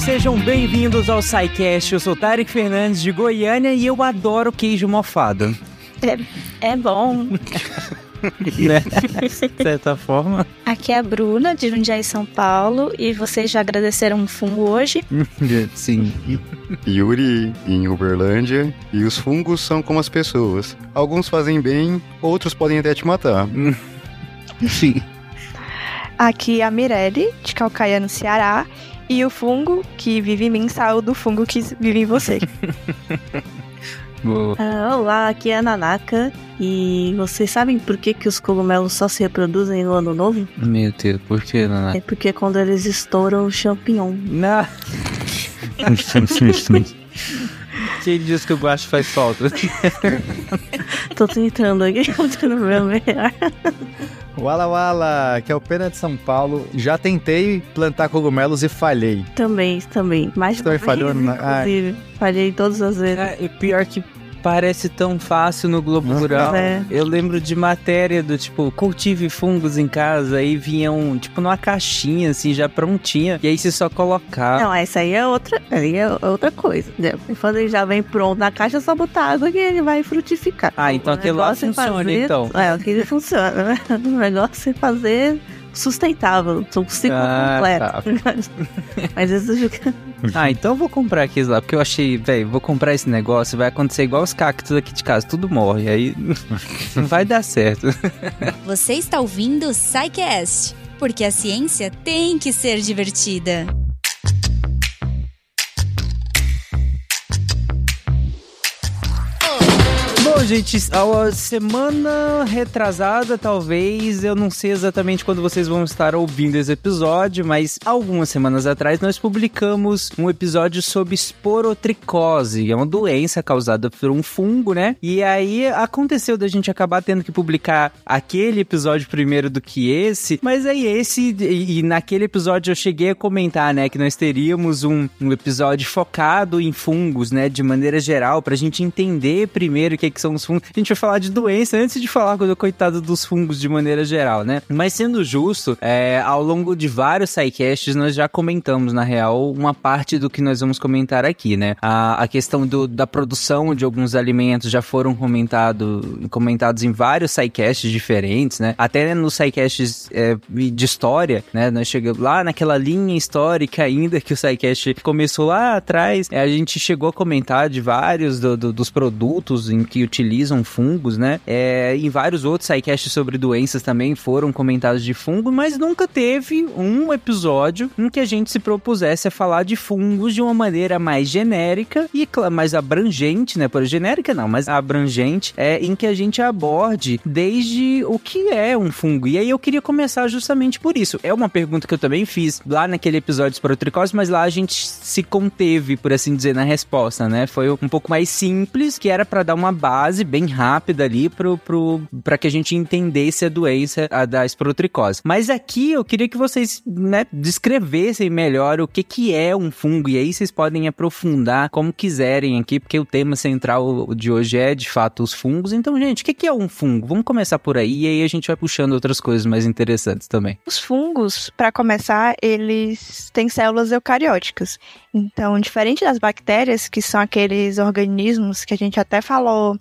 ouvintes, sejam bem-vindos ao SciCast. Eu sou Tarek Fernandes de Goiânia e eu adoro queijo mofado. É, é bom. né? De certa forma. Aqui é a Bruna, de Jundiaí, São Paulo, e vocês já agradeceram um fungo hoje? Sim. Yuri, em Uberlândia, e os fungos são como as pessoas. Alguns fazem bem, outros podem até te matar. Sim. Aqui é a Mirelle, de Calcaia, no Ceará, e o fungo que vive em mim saiu do fungo que vive em você. Ah, olá, aqui é a Nanaka. E vocês sabem por que, que os cogumelos só se reproduzem no ano novo? Meu Deus, por que, Nanaka? É porque quando eles estouram o champignon. Não. Quem diz que o guacho faz falta? Tô tentando aqui, tentando ver melhor. Wala Wala, que é o Pena de São Paulo. Já tentei plantar cogumelos e falhei. Também, também. Mais também falhou? Na... Inclusive, falhei todas as vezes. É, e pior que parece tão fácil no Globo Rural. É. Eu lembro de matéria do tipo, cultive fungos em casa, aí vinham, tipo, numa caixinha, assim, já prontinha, e aí você só colocar. Não, essa aí é outra, aí é outra coisa. Né? Quando ele já vem pronto na caixa, é só botar água que ele vai frutificar. Ah, então O aquele lá negócio é funciona, fazer- então. É, aquele funciona, né? O negócio é fazer sustentável, um ciclo Ah, completo. Mas isso fica... Ah, então eu vou comprar aqueles lá, porque eu achei, velho, vou comprar esse negócio, vai acontecer igual os cactos aqui de casa, tudo morre, aí não vai dar certo. Você está ouvindo o porque a ciência tem que ser divertida. Bom, gente, a semana retrasada, talvez, eu não sei exatamente quando vocês vão estar ouvindo esse episódio, mas algumas semanas atrás nós publicamos um episódio sobre esporotricose, é uma doença causada por um fungo, né? E aí aconteceu da gente acabar tendo que publicar aquele episódio primeiro do que esse, mas aí esse, e, naquele episódio eu cheguei a comentar, né, que nós teríamos um, um episódio focado em fungos, né, de maneira geral, pra gente entender primeiro o que, que são os fungos. A gente vai falar de doença antes de falar do coitado dos fungos de maneira geral, né? Mas sendo justo, é, ao longo de vários sidecasts nós já comentamos, na real, uma parte do que nós vamos comentar aqui, né? A, a questão do, da produção de alguns alimentos já foram comentado, comentados em vários sidecasts diferentes, né? Até nos sidecasts é, de história, né? Nós chegamos lá naquela linha histórica ainda que o sidecast começou lá atrás, é, a gente chegou a comentar de vários do- do- dos produtos em que utilizam fungos, né? É, em vários outros sidecasts sobre doenças também foram comentados de fungo, mas nunca teve um episódio em que a gente se propusesse a falar de fungos de uma maneira mais genérica e mais abrangente, né? Por genérica não, mas abrangente, é em que a gente aborde desde o que é um fungo. E aí eu queria começar justamente por isso. É uma pergunta que eu também fiz lá naquele episódio de esporotricose, mas lá a gente se conteve, por assim dizer, na resposta, né? Foi um pouco mais simples, que era pra dar uma base bem rápida ali pro, pro, que a gente entendesse a doença a da esporotricose. Mas aqui eu queria que vocês, né, descrevessem melhor o que que é um fungo, e aí vocês podem aprofundar como quiserem aqui, porque o tema central de hoje é, de fato, os fungos. Então, gente, o que que é um fungo? Vamos começar por aí, e aí a gente vai puxando outras coisas mais interessantes também. Os fungos, para começar, eles têm células eucarióticas. Então, diferente das bactérias, que são aqueles organismos que a gente até falou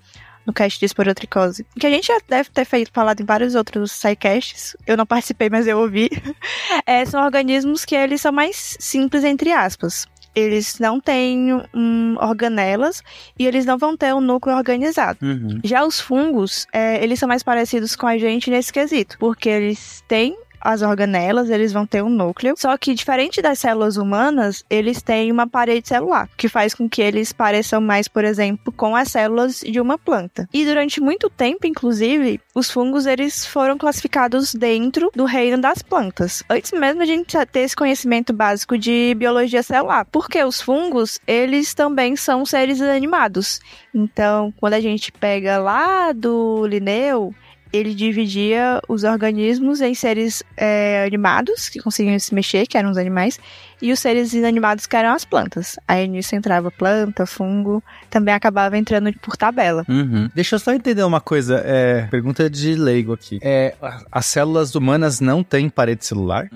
no cast de esporotricose, que a gente já deve ter feito, falado em vários outros sidecasts, eu não participei, mas eu ouvi, é, são organismos que eles são mais simples, entre aspas. Eles não têm hum, organelas e eles não vão ter um núcleo organizado. Uhum. Já os fungos, é, eles são mais parecidos com a gente nesse quesito, porque eles têm as organelas, eles vão ter um núcleo. Só que, diferente das células humanas, eles têm uma parede celular, que faz com que eles pareçam mais, por exemplo, com as células de uma planta. E durante muito tempo, inclusive, os fungos eles foram classificados dentro do reino das plantas. Antes mesmo a gente ter esse conhecimento básico de biologia celular, porque os fungos, eles também são seres animados. Então, quando a gente pega lá do Linneu, ele dividia os organismos em seres é, animados, que conseguiam se mexer, que eram os animais, e os seres inanimados que eram as plantas. Aí nisso entrava planta, fungo, também acabava entrando por tabela. Uhum. Deixa eu só entender uma coisa, é, pergunta de leigo aqui. É, as células humanas não têm parede celular?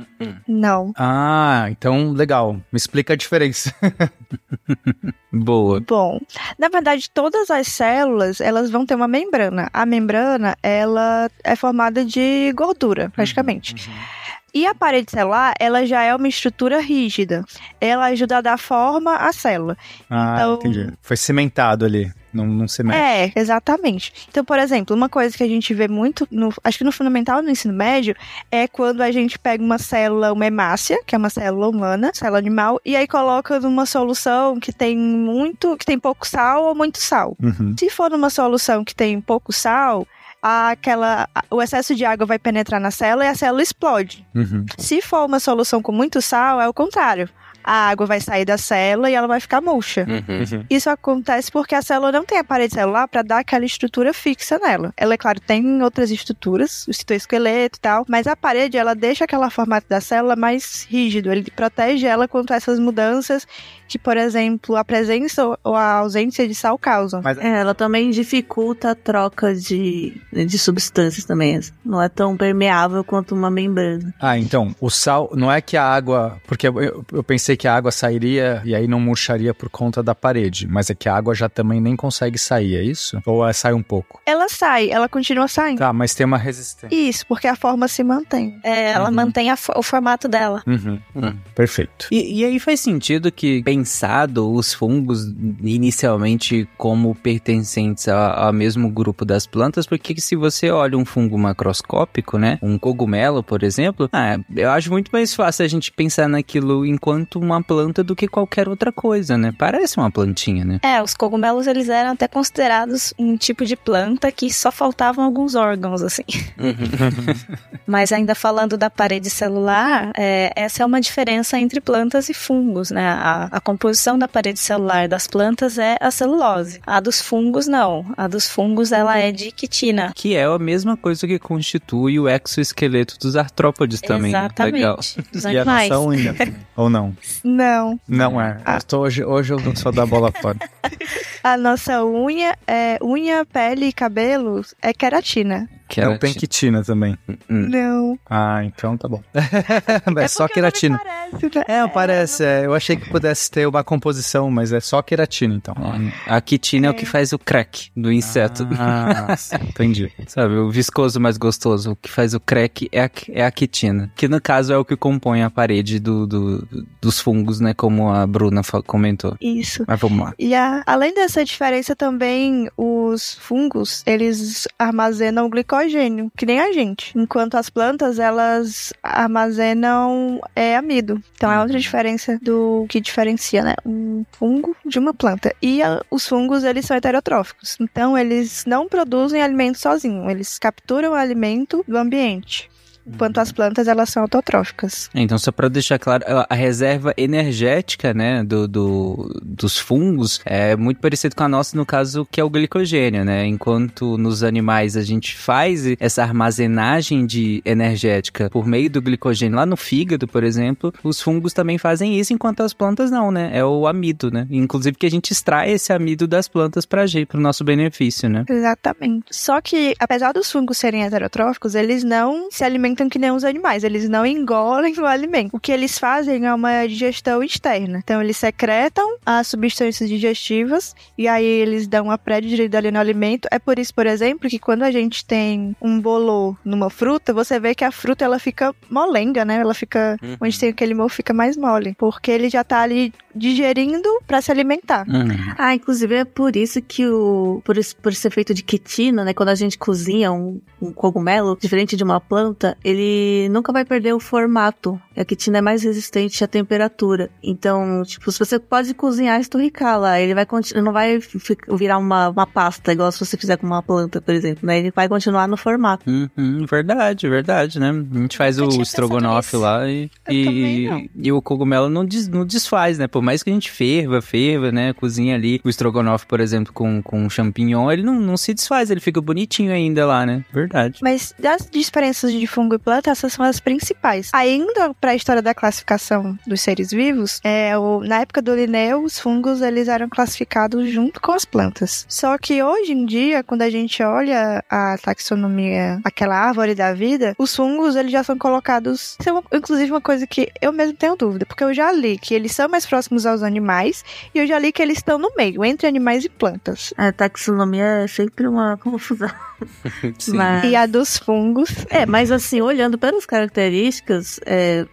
Não. Ah, então legal. Me explica a diferença. Boa. Bom, na verdade, todas as células, elas vão ter uma membrana. A membrana, ela é formada de gordura, praticamente. E a parede celular, ela já é uma estrutura rígida. Ela ajuda a dar forma à célula. Ah, Então- entendi. Foi cimentado ali, não, não se mexe. É, exatamente. Então, por exemplo, uma coisa que a gente vê muito, no, acho que no fundamental no ensino médio, é quando a gente pega uma célula, uma hemácia, que é uma célula humana, célula animal, e aí coloca numa solução que tem muito, que tem pouco sal ou muito sal. Uhum. Se for numa solução que tem pouco sal, aquela, o excesso de água vai penetrar na célula e a célula explode. Uhum. Se for uma solução com muito sal, é o contrário. A água vai sair da célula e ela vai ficar murcha. Uhum. Isso acontece porque a célula não tem a parede celular para dar aquela estrutura fixa nela. Ela, é claro, tem outras estruturas, o citoesqueleto e tal, mas a parede ela deixa aquela formato da célula mais rígido, ele protege ela contra essas mudanças que, por exemplo, a presença ou a ausência de sal causam. Mas É, ela também dificulta a troca de, de substâncias também. Não é tão permeável quanto uma membrana. Ah, então, o sal, não é que a água, porque eu, eu- eu pensei que a água sairia e aí não murcharia por conta da parede, mas é que a água já também nem consegue sair, é isso? Ou é, sai um pouco? Ela sai, ela continua saindo. Tá, mas tem uma resistência. Isso, porque a forma se mantém. É, ela Uhum. mantém fo- o formato dela. Uhum. Hum. Perfeito. E, e aí faz sentido que, pensado os fungos inicialmente como pertencentes ao mesmo grupo das plantas, porque se você olha um fungo macroscópico, né, um cogumelo, por exemplo, ah, eu acho muito mais fácil a gente pensar naquilo enquanto uma planta do que qualquer outra coisa, né? Parece uma plantinha, né? É, os cogumelos eles eram até considerados um tipo de planta que só faltavam alguns órgãos, assim. Mas ainda falando da parede celular, é, essa é uma diferença entre plantas e fungos, né? A, a composição da parede celular das plantas é a celulose. A dos fungos, não. A dos fungos, ela é de quitina. Que é a mesma coisa que constitui o exoesqueleto dos artrópodes também. né? Exatamente. Legal. Dos E a animais. nossa unha? Ou não? Não. Não é. Tô hoje, hoje eu não sou da bola fora. A nossa unha, é, unha, pele e cabelo é queratina. Não tem quitina também. Hum. Não. Ah, então tá bom. é só queratina. Parece, né? É, parece. é, eu achei que pudesse ter uma composição, mas é só queratina, então. A quitina é. o que faz o crack do inseto. Ah, entendi. Sabe, o viscoso mais gostoso, o que faz o crack é a, é a quitina. Que no caso é o que compõe a parede do, do- dos fungos, né? Como a Bruna comentou. Isso. Mas vamos lá. E a- além dessa diferença também, os fungos, eles armazenam glicogênio, que nem a gente. Enquanto as plantas, elas armazenam é, amido. Então é outra diferença do que diferencia, né? Um fungo de uma planta. E a- os fungos, eles são heterotróficos. Então eles não produzem alimento sozinhos. Eles capturam o alimento do ambiente. Enquanto as plantas, elas são autotróficas. Então, só para deixar claro, a a reserva energética, né, do, do- dos fungos é muito parecido com a nossa, no caso, que é o glicogênio, né? Enquanto nos animais a gente faz essa armazenagem de energética por meio do glicogênio lá no fígado, por exemplo, os fungos também fazem isso, enquanto as plantas não, né? É o amido, né? Inclusive que a gente extrai esse amido das plantas para o nosso benefício, né? Exatamente. Só que, apesar dos fungos serem heterotróficos, eles não se alimentam que nem os animais. Eles não engolem o alimento. O que eles fazem é uma digestão externa. Então, eles secretam as substâncias digestivas e aí eles dão uma pré-digerida ali no alimento. É por isso, por exemplo, que quando a gente tem um bolô numa fruta, você vê que a fruta ela fica molenga, né? Ela fica. Onde tem aquele mofo fica mais mole. Porque ele já tá ali digerindo para se alimentar. Hum. Ah, inclusive é por isso que o. Por, esse- por ser feito de quitina, né? Quando a gente cozinha um, um cogumelo, diferente de uma planta, ele nunca vai perder o formato. A quitina é mais resistente à temperatura. Então, tipo, se você pode cozinhar e esturricá-la, ele vai não vai virar uma, uma pasta, igual se você fizer com uma planta, por exemplo, né? Ele vai continuar no formato. Uhum, verdade, verdade, né? A gente faz Nunca o estrogonofe lá e, Eu e, e o cogumelo não, des- não desfaz, né? Por mais que a gente ferva, ferva, né? Cozinha ali o estrogonofe, por exemplo, com, com champignon, ele não, não se desfaz, ele fica bonitinho ainda lá, né? Verdade. Mas das diferenças de fungo fungo e planta, essas são as principais. Ainda para a história da classificação dos seres vivos, é, o, na época do Linneu, os fungos eles eram classificados junto com as plantas. Só que hoje em dia, quando a gente olha a taxonomia, aquela árvore da vida, os fungos eles já são colocados. Isso é uma, inclusive uma coisa que eu mesmo tenho dúvida, porque eu já li que eles são mais próximos aos animais e eu já li que eles estão no meio, entre animais e plantas. A taxonomia é sempre uma confusão. Mas- E a dos fungos. É, mas assim, olhando pelas características, é,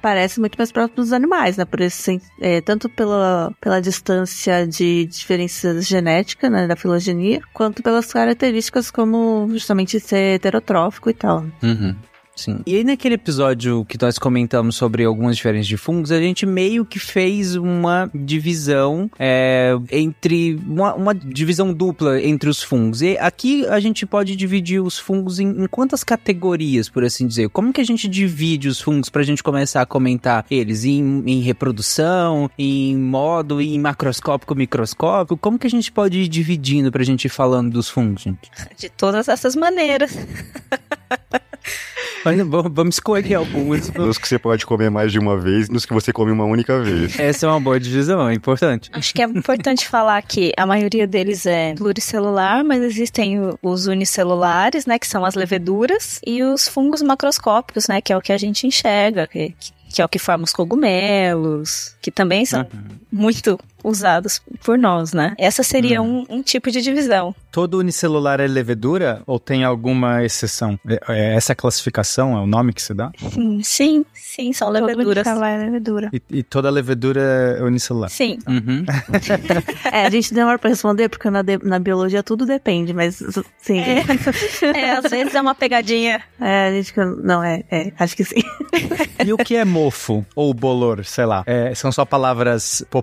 parece muito mais próximo dos animais, né? Por esse, é, tanto pela, pela distância de diferença genética, né, da filogenia, quanto pelas características como justamente ser heterotrófico e tal. Uhum. Sim. E aí, naquele episódio que nós comentamos sobre algumas diferenças de fungos, a gente meio que fez uma divisão é, entre. Uma, uma divisão dupla entre os fungos. E aqui a gente pode dividir os fungos em, em quantas categorias, por assim dizer? Como que a gente divide os fungos pra gente começar a comentar eles? Em, em reprodução, em modo, em macroscópico, microscópico? Como que a gente pode ir dividindo pra gente ir falando dos fungos, gente? De todas essas maneiras. Olha, vamos vamos escolher alguns. Dos que você pode comer mais de uma vez e dos que você come uma única vez. Essa é uma boa divisão, é importante. Acho que é importante falar que a maioria deles é pluricelular, mas existem os unicelulares, né, que são as leveduras, e os fungos macroscópicos, né, que é o que a gente enxerga, que, que é o que forma os cogumelos, que também são muito usados por nós, né? Essa seria um, um tipo de divisão. Todo unicelular é levedura ou tem alguma exceção? É, é essa classificação é o nome que se dá? Sim, sim, sim são leveduras. Todo é levedura. E, e toda levedura é unicelular. Sim, Uhum. É, a gente demora pra responder, porque na, de- na biologia tudo depende, mas sim. É, é, às vezes é uma pegadinha. a gente. Não, é, é, acho que sim. E o que é mofo ou bolor, sei lá? É, são só palavras populares?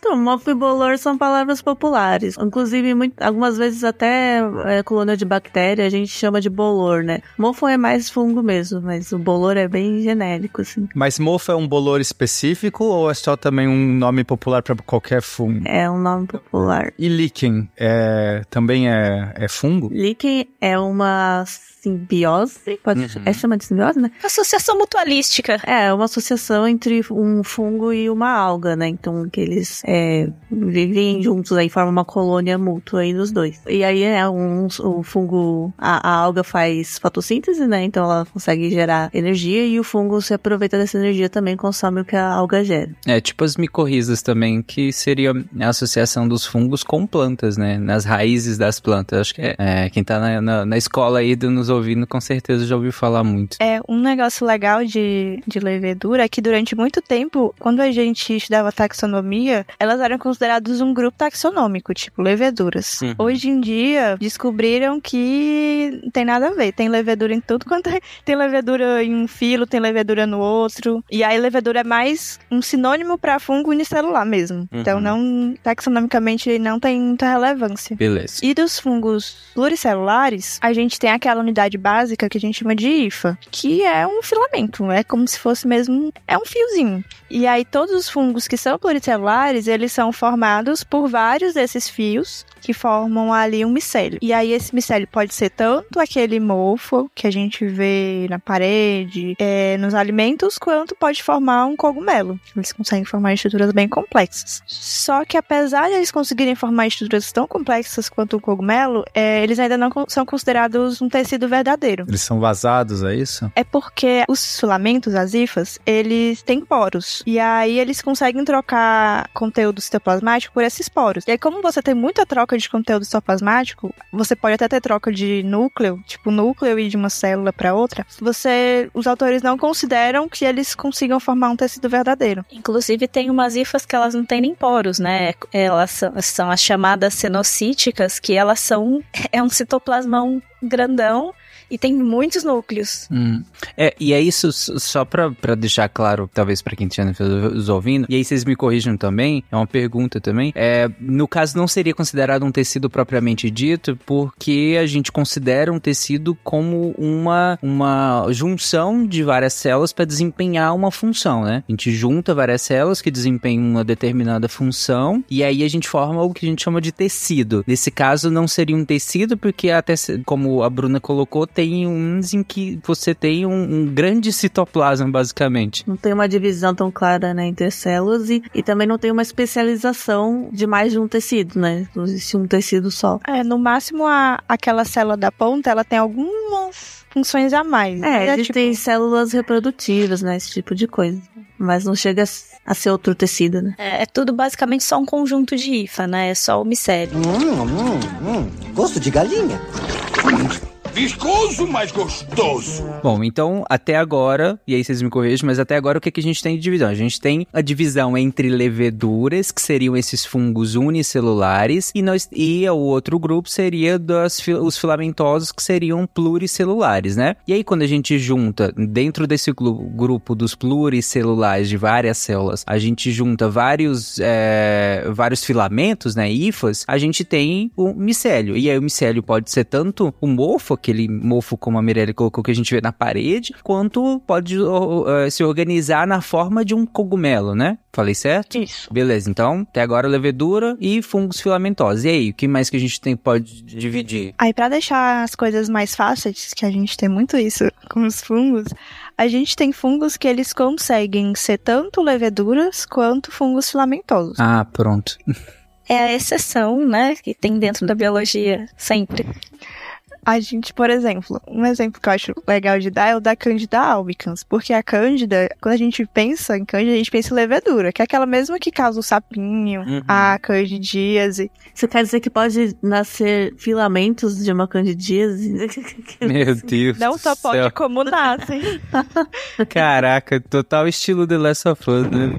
Então, mofo e bolor são palavras populares. Inclusive, muito- algumas vezes até é, colônia de bactéria a gente chama de bolor, né? Mofo é mais fungo mesmo, mas o bolor é bem genérico, assim. Mas mofo é um bolor específico ou é só também um nome popular para qualquer fungo? É um nome popular. E líquen é, também é, é fungo? Líquen é uma simbiose, pode é chama de simbiose, né? Associação mutualística. É, uma associação entre um fungo e uma alga, né? Então, que eles é, vivem juntos aí, formam uma colônia mútua aí nos dois. E aí, é um, o fungo, a, a alga faz fotossíntese, né? Então, ela consegue gerar energia e o fungo se aproveita dessa energia também, consome o que a alga gera. É tipo as micorrizas também, que seria a associação dos fungos com plantas, né? Nas raízes das plantas. Acho que é, é, quem tá na, na, na escola aí do- nos ouvindo, com certeza já ouviu falar muito. É, um negócio legal de, de levedura é que durante muito tempo, quando a gente estudava taxonomia, elas eram consideradas um grupo taxonômico, tipo leveduras. Uhum. Hoje em dia, descobriram que não tem nada a ver. Tem levedura em tudo quanto é. Tem levedura em um filo, tem levedura no outro. E aí, levedura é mais um sinônimo para fungo unicelular mesmo. Então, Uhum. não, taxonomicamente, não tem muita relevância. Beleza. E dos fungos pluricelulares, a gente tem aquela unidade básica que a gente chama de IFA, que é um filamento, é como se fosse mesmo, é um fiozinho. E aí todos os fungos que são pluricelulares, eles são formados por vários desses fios que formam ali um micélio. E aí esse micélio pode ser tanto aquele mofo que a gente vê na parede, é, nos alimentos, quanto pode formar um cogumelo. Eles conseguem formar estruturas bem complexas. Só que apesar de eles conseguirem formar estruturas tão complexas quanto o cogumelo, é, eles ainda não são considerados um tecido verdadeiro. Eles são vazados, é isso? É porque os filamentos, as hifas, eles têm poros. E aí eles conseguem trocar conteúdo citoplasmático por esses poros. E aí, como você tem muita troca de conteúdo citoplasmático, você pode até ter troca de núcleo, tipo núcleo e de uma célula para outra. Você, os autores não consideram que eles consigam formar um tecido verdadeiro. Inclusive, tem umas hifas que elas não têm nem poros, né? Elas são, são as chamadas cenocíticas, que elas são. É um citoplasmão grandão e tem muitos núcleos. Hum. É, e é isso, só pra, pra deixar claro, talvez pra quem estiver nos ouvindo, e aí vocês me corrijam também, é uma pergunta também. É, no caso, não seria considerado um tecido propriamente dito, porque a gente considera um tecido como uma, uma junção de várias células para desempenhar uma função, né? A gente junta várias células que desempenham uma determinada função, e aí a gente forma o que a gente chama de tecido. Nesse caso, não seria um tecido, porque até como a Bruna colocou, tem uns em que você tem um, um grande citoplasma, basicamente. Não tem uma divisão tão clara né, entre as células e, e também não tem uma especialização de mais de um tecido, né? Não existe um tecido só. É, no máximo a, aquela célula da ponta, ela tem algumas funções a mais. É, é existem células reprodutivas, né? Esse tipo de coisa. Mas não chega a ser outro tecido, né? É, é tudo basicamente só um conjunto de IFA, né? É só o micélio. Hum, hum, hum. Gosto de galinha. Viscoso, mas gostoso. Bom, então até agora, e aí vocês me corrigem, mas até agora o que, que a gente tem de divisão? A gente tem a divisão entre leveduras, que seriam esses fungos unicelulares, e, nós, e o outro grupo seria das, os filamentosos, que seriam pluricelulares, né? E aí quando a gente junta, dentro desse grupo dos pluricelulares de várias células, a gente junta vários, é, vários filamentos, né, hifas, a gente tem o micélio. E aí o micélio pode ser tanto o mofo, aquele mofo como a Mirelle colocou que a gente vê na parede, quanto pode eh, se organizar na forma de um cogumelo, né? Falei certo? Isso. Beleza, então até agora levedura e fungos filamentosos. E aí, o que mais que a gente tem pode dividir? Aí, pra deixar as coisas mais fáceis, que a gente tem muito isso com os fungos, a gente tem fungos que eles conseguem ser tanto leveduras quanto fungos filamentosos. Ah, pronto. É a exceção, né? Que tem dentro da biologia sempre. A gente, por exemplo, um exemplo que eu acho legal de dar é o da Candida albicans, porque a Cândida, quando a gente pensa em Cândida, a gente pensa em levedura, que é aquela mesma que causa o sapinho, Uhum. a candidíase. Você quer dizer que pode nascer filamentos de uma candidíase? Meu Deus Não do só pode céu. como nascem. Caraca, total estilo The Last of Us, né?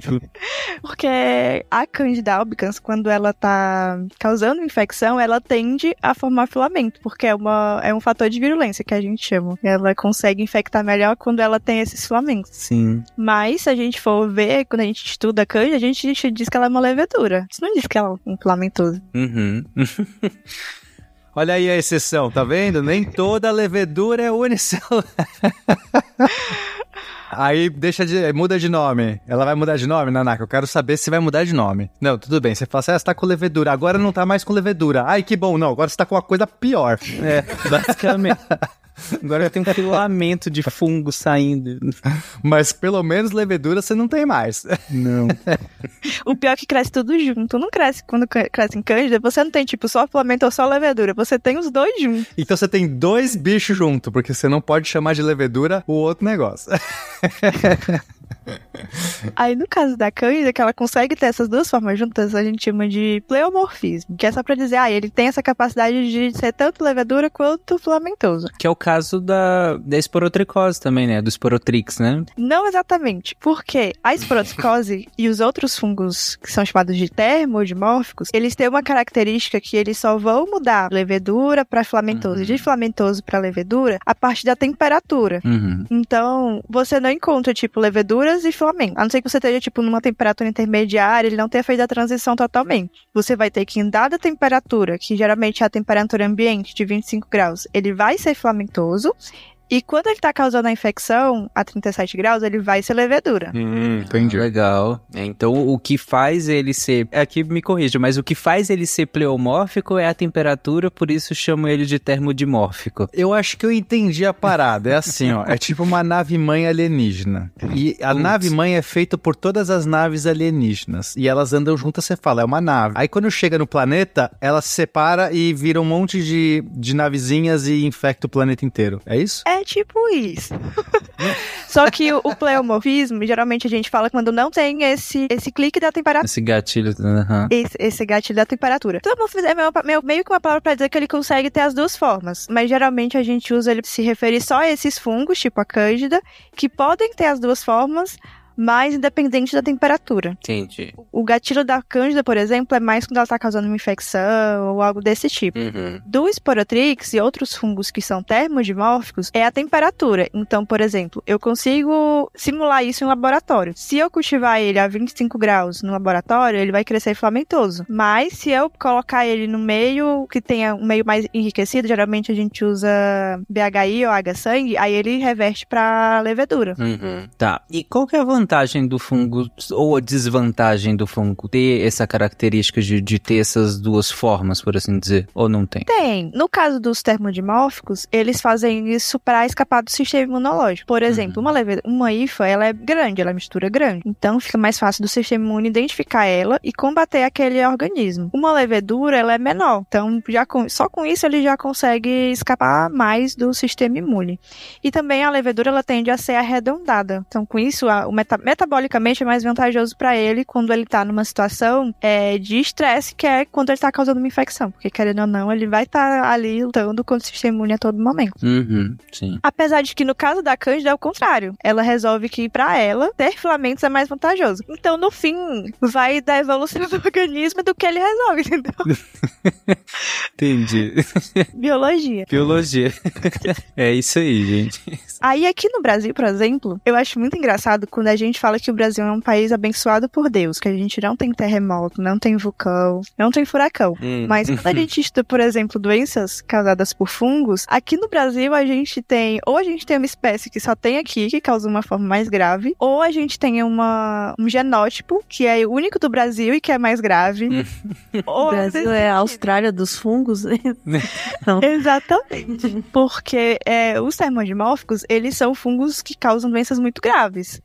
Porque a Candida albicans, quando ela tá causando infecção, ela tende a formar filamento, porque é, uma, é um fator de virulência que a gente chama. Ela consegue infectar melhor quando ela tem esses filamentos. Sim. Mas, se a gente for ver, quando a gente estuda a Candida, a gente diz que ela é uma levedura. Isso não diz que ela é um filamentoso. Uhum. Olha aí a exceção, tá vendo? Nem toda levedura é unicelular. Aí deixa de. muda de nome. Ela vai mudar de nome, Nanaka? Eu quero saber se vai mudar de nome. Não, tudo bem. Você fala assim, ah, você tá com levedura. Agora não tá mais com levedura. Ai, que bom. Não, agora você tá com uma coisa pior. É, basicamente. Agora tem um filamento de fungo saindo. Mas pelo menos levedura você não tem mais. Não. O pior é que cresce tudo junto. Não cresce quando cre- cresce em Cândida, você não tem tipo só filamento ou só levedura. Você tem os dois juntos. Então você tem dois bichos junto, porque você não pode chamar de levedura o outro negócio. Aí no caso da Cândida, que ela consegue ter essas duas formas juntas, a gente chama de pleomorfismo. Que é só pra dizer, ah, ele tem essa capacidade de ser tanto levedura quanto filamentoso. Que é o caso da, da esporotricose também, né? Do esporotrix, né? Não exatamente, porque a esporotricose e os outros fungos que são chamados de termodimórficos, eles têm uma característica que eles só vão mudar levedura para filamentoso, Uhum. de filamentoso para levedura, a partir da temperatura. Uhum. Então, você não encontra, tipo, leveduras e filamento. A não ser que você esteja, tipo, numa temperatura intermediária, ele não tenha feito a transição totalmente. Você vai ter que, em dada temperatura, que geralmente é a temperatura ambiente de 25 graus, ele vai ser filamentoso. E quando ele tá causando a infecção a 37 graus, ele vai ser levedura. Hum, entendi. Legal. É, então, o que faz ele ser. Aqui me corrija, mas o que faz ele ser pleomórfico é a temperatura, por isso chamo ele de termodimórfico. Eu acho que eu entendi a parada. É assim, ó. É tipo uma nave mãe alienígena. E a Putz. nave mãe é feita por todas as naves alienígenas. E elas andam juntas, você fala, é uma nave. Aí quando chega no planeta, ela se separa e vira um monte de, de navezinhas e infecta o planeta inteiro. É isso? É tipo isso. Só que o, o pleomorfismo, geralmente a gente fala quando não tem esse, esse clique da temperatura. Esse gatilho. aham. Esse, esse gatilho da temperatura. Então, é meio, meio, meio que uma palavra pra dizer que ele consegue ter as duas formas. Mas geralmente a gente usa ele se referir só a esses fungos, tipo a cândida, que podem ter as duas formas, mas independente da temperatura. Entendi. O gatilho da cândida, por exemplo, é mais quando ela tá causando uma infecção ou algo desse tipo. Uhum. Do Sporotrix e outros fungos que são termodimórficos é a temperatura. Então, por exemplo, eu consigo simular isso em um laboratório. Se eu cultivar ele a 25 graus no laboratório, ele vai crescer filamentoso. Mas se eu colocar ele no meio que tenha um meio mais enriquecido, geralmente a gente usa BHI ou H-sangue, aí ele reverte pra levedura. Uhum. Tá. E qual que é a vantagem vantagem do fungo ou a desvantagem do fungo ter essa característica de, de ter essas duas formas, por assim dizer? Ou não tem? Tem. No caso dos termodimórficos, eles fazem isso para escapar do sistema imunológico. Por exemplo, Uhum. uma, leve... uma IFA, ela é grande, ela é mistura grande. Então fica mais fácil do sistema imune identificar ela e combater aquele organismo. Uma levedura, ela é menor. Então, já com... só com isso ele já consegue escapar mais do sistema imune. E também a levedura, ela tende a ser arredondada. Então, com isso, a- o meta... metabolicamente é mais vantajoso para ele quando ele tá numa situação é, de estresse, que é quando ele tá causando uma infecção. Porque, querendo ou não, ele vai estar ali lutando contra o sistema imune a todo momento. Uhum, sim. Apesar de que no caso da Cândida é o contrário. Ela resolve que pra ela ter filamentos é mais vantajoso. Então, no fim, vai da evolução do organismo do que ele resolve, entendeu? Entendi. Biologia. Biologia. é isso aí, gente. Aí aqui no Brasil, por exemplo, eu acho muito engraçado quando a gente fala que o Brasil é um país abençoado por Deus, que a gente não tem terremoto, não tem vulcão, não tem furacão. Hum. Mas quando a gente estuda, por exemplo, doenças causadas por fungos, aqui no Brasil a gente tem, ou a gente tem uma espécie que só tem aqui, que causa uma forma mais grave, ou a gente tem uma, um genótipo, que é o único do Brasil e que é mais grave. O ou Brasil é a Austrália dos fungos. Não. Exatamente. Porque é, os termodimórficos, eles são fungos que causam doenças muito graves.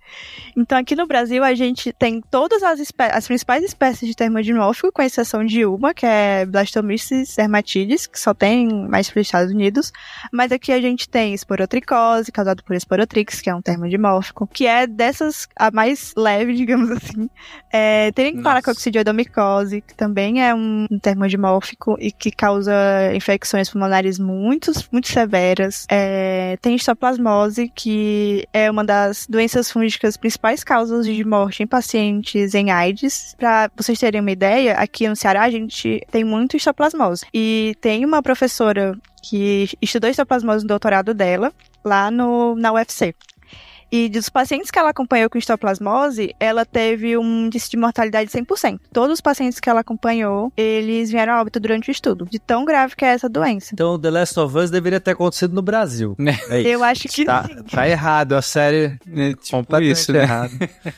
Então, aqui no Brasil, a gente tem todas as, espé- as principais espécies de termodimórfico, com exceção de uma, que é Blastomyces dermatitis, que só tem mais para os Estados Unidos. Mas aqui a gente tem esporotricose, causada por esporotrix, que é um termodimórfico, que é dessas, a mais leve, digamos assim. É, tem Nossa. paracoccidioidomicose, que também é um termodimórfico e que causa infecções pulmonares muito, muito severas. É, tem histoplasmose, que é uma das doenças fúngicas principais causas de morte em pacientes em AIDS. Para vocês terem uma ideia, aqui no Ceará a gente tem muito histoplasmose. E tem uma professora que estudou histoplasmose no doutorado dela, lá no, na UFC. E dos pacientes que ela acompanhou com histoplasmose, ela teve um índice de mortalidade de 100%. Todos os pacientes que ela acompanhou, eles vieram a óbito durante o estudo, de tão grave que é essa doença. Então, The Last of Us deveria ter acontecido no Brasil. É isso. Eu acho que Tá, sim. tá errado, a série É, tipo completamente isso, né? errado.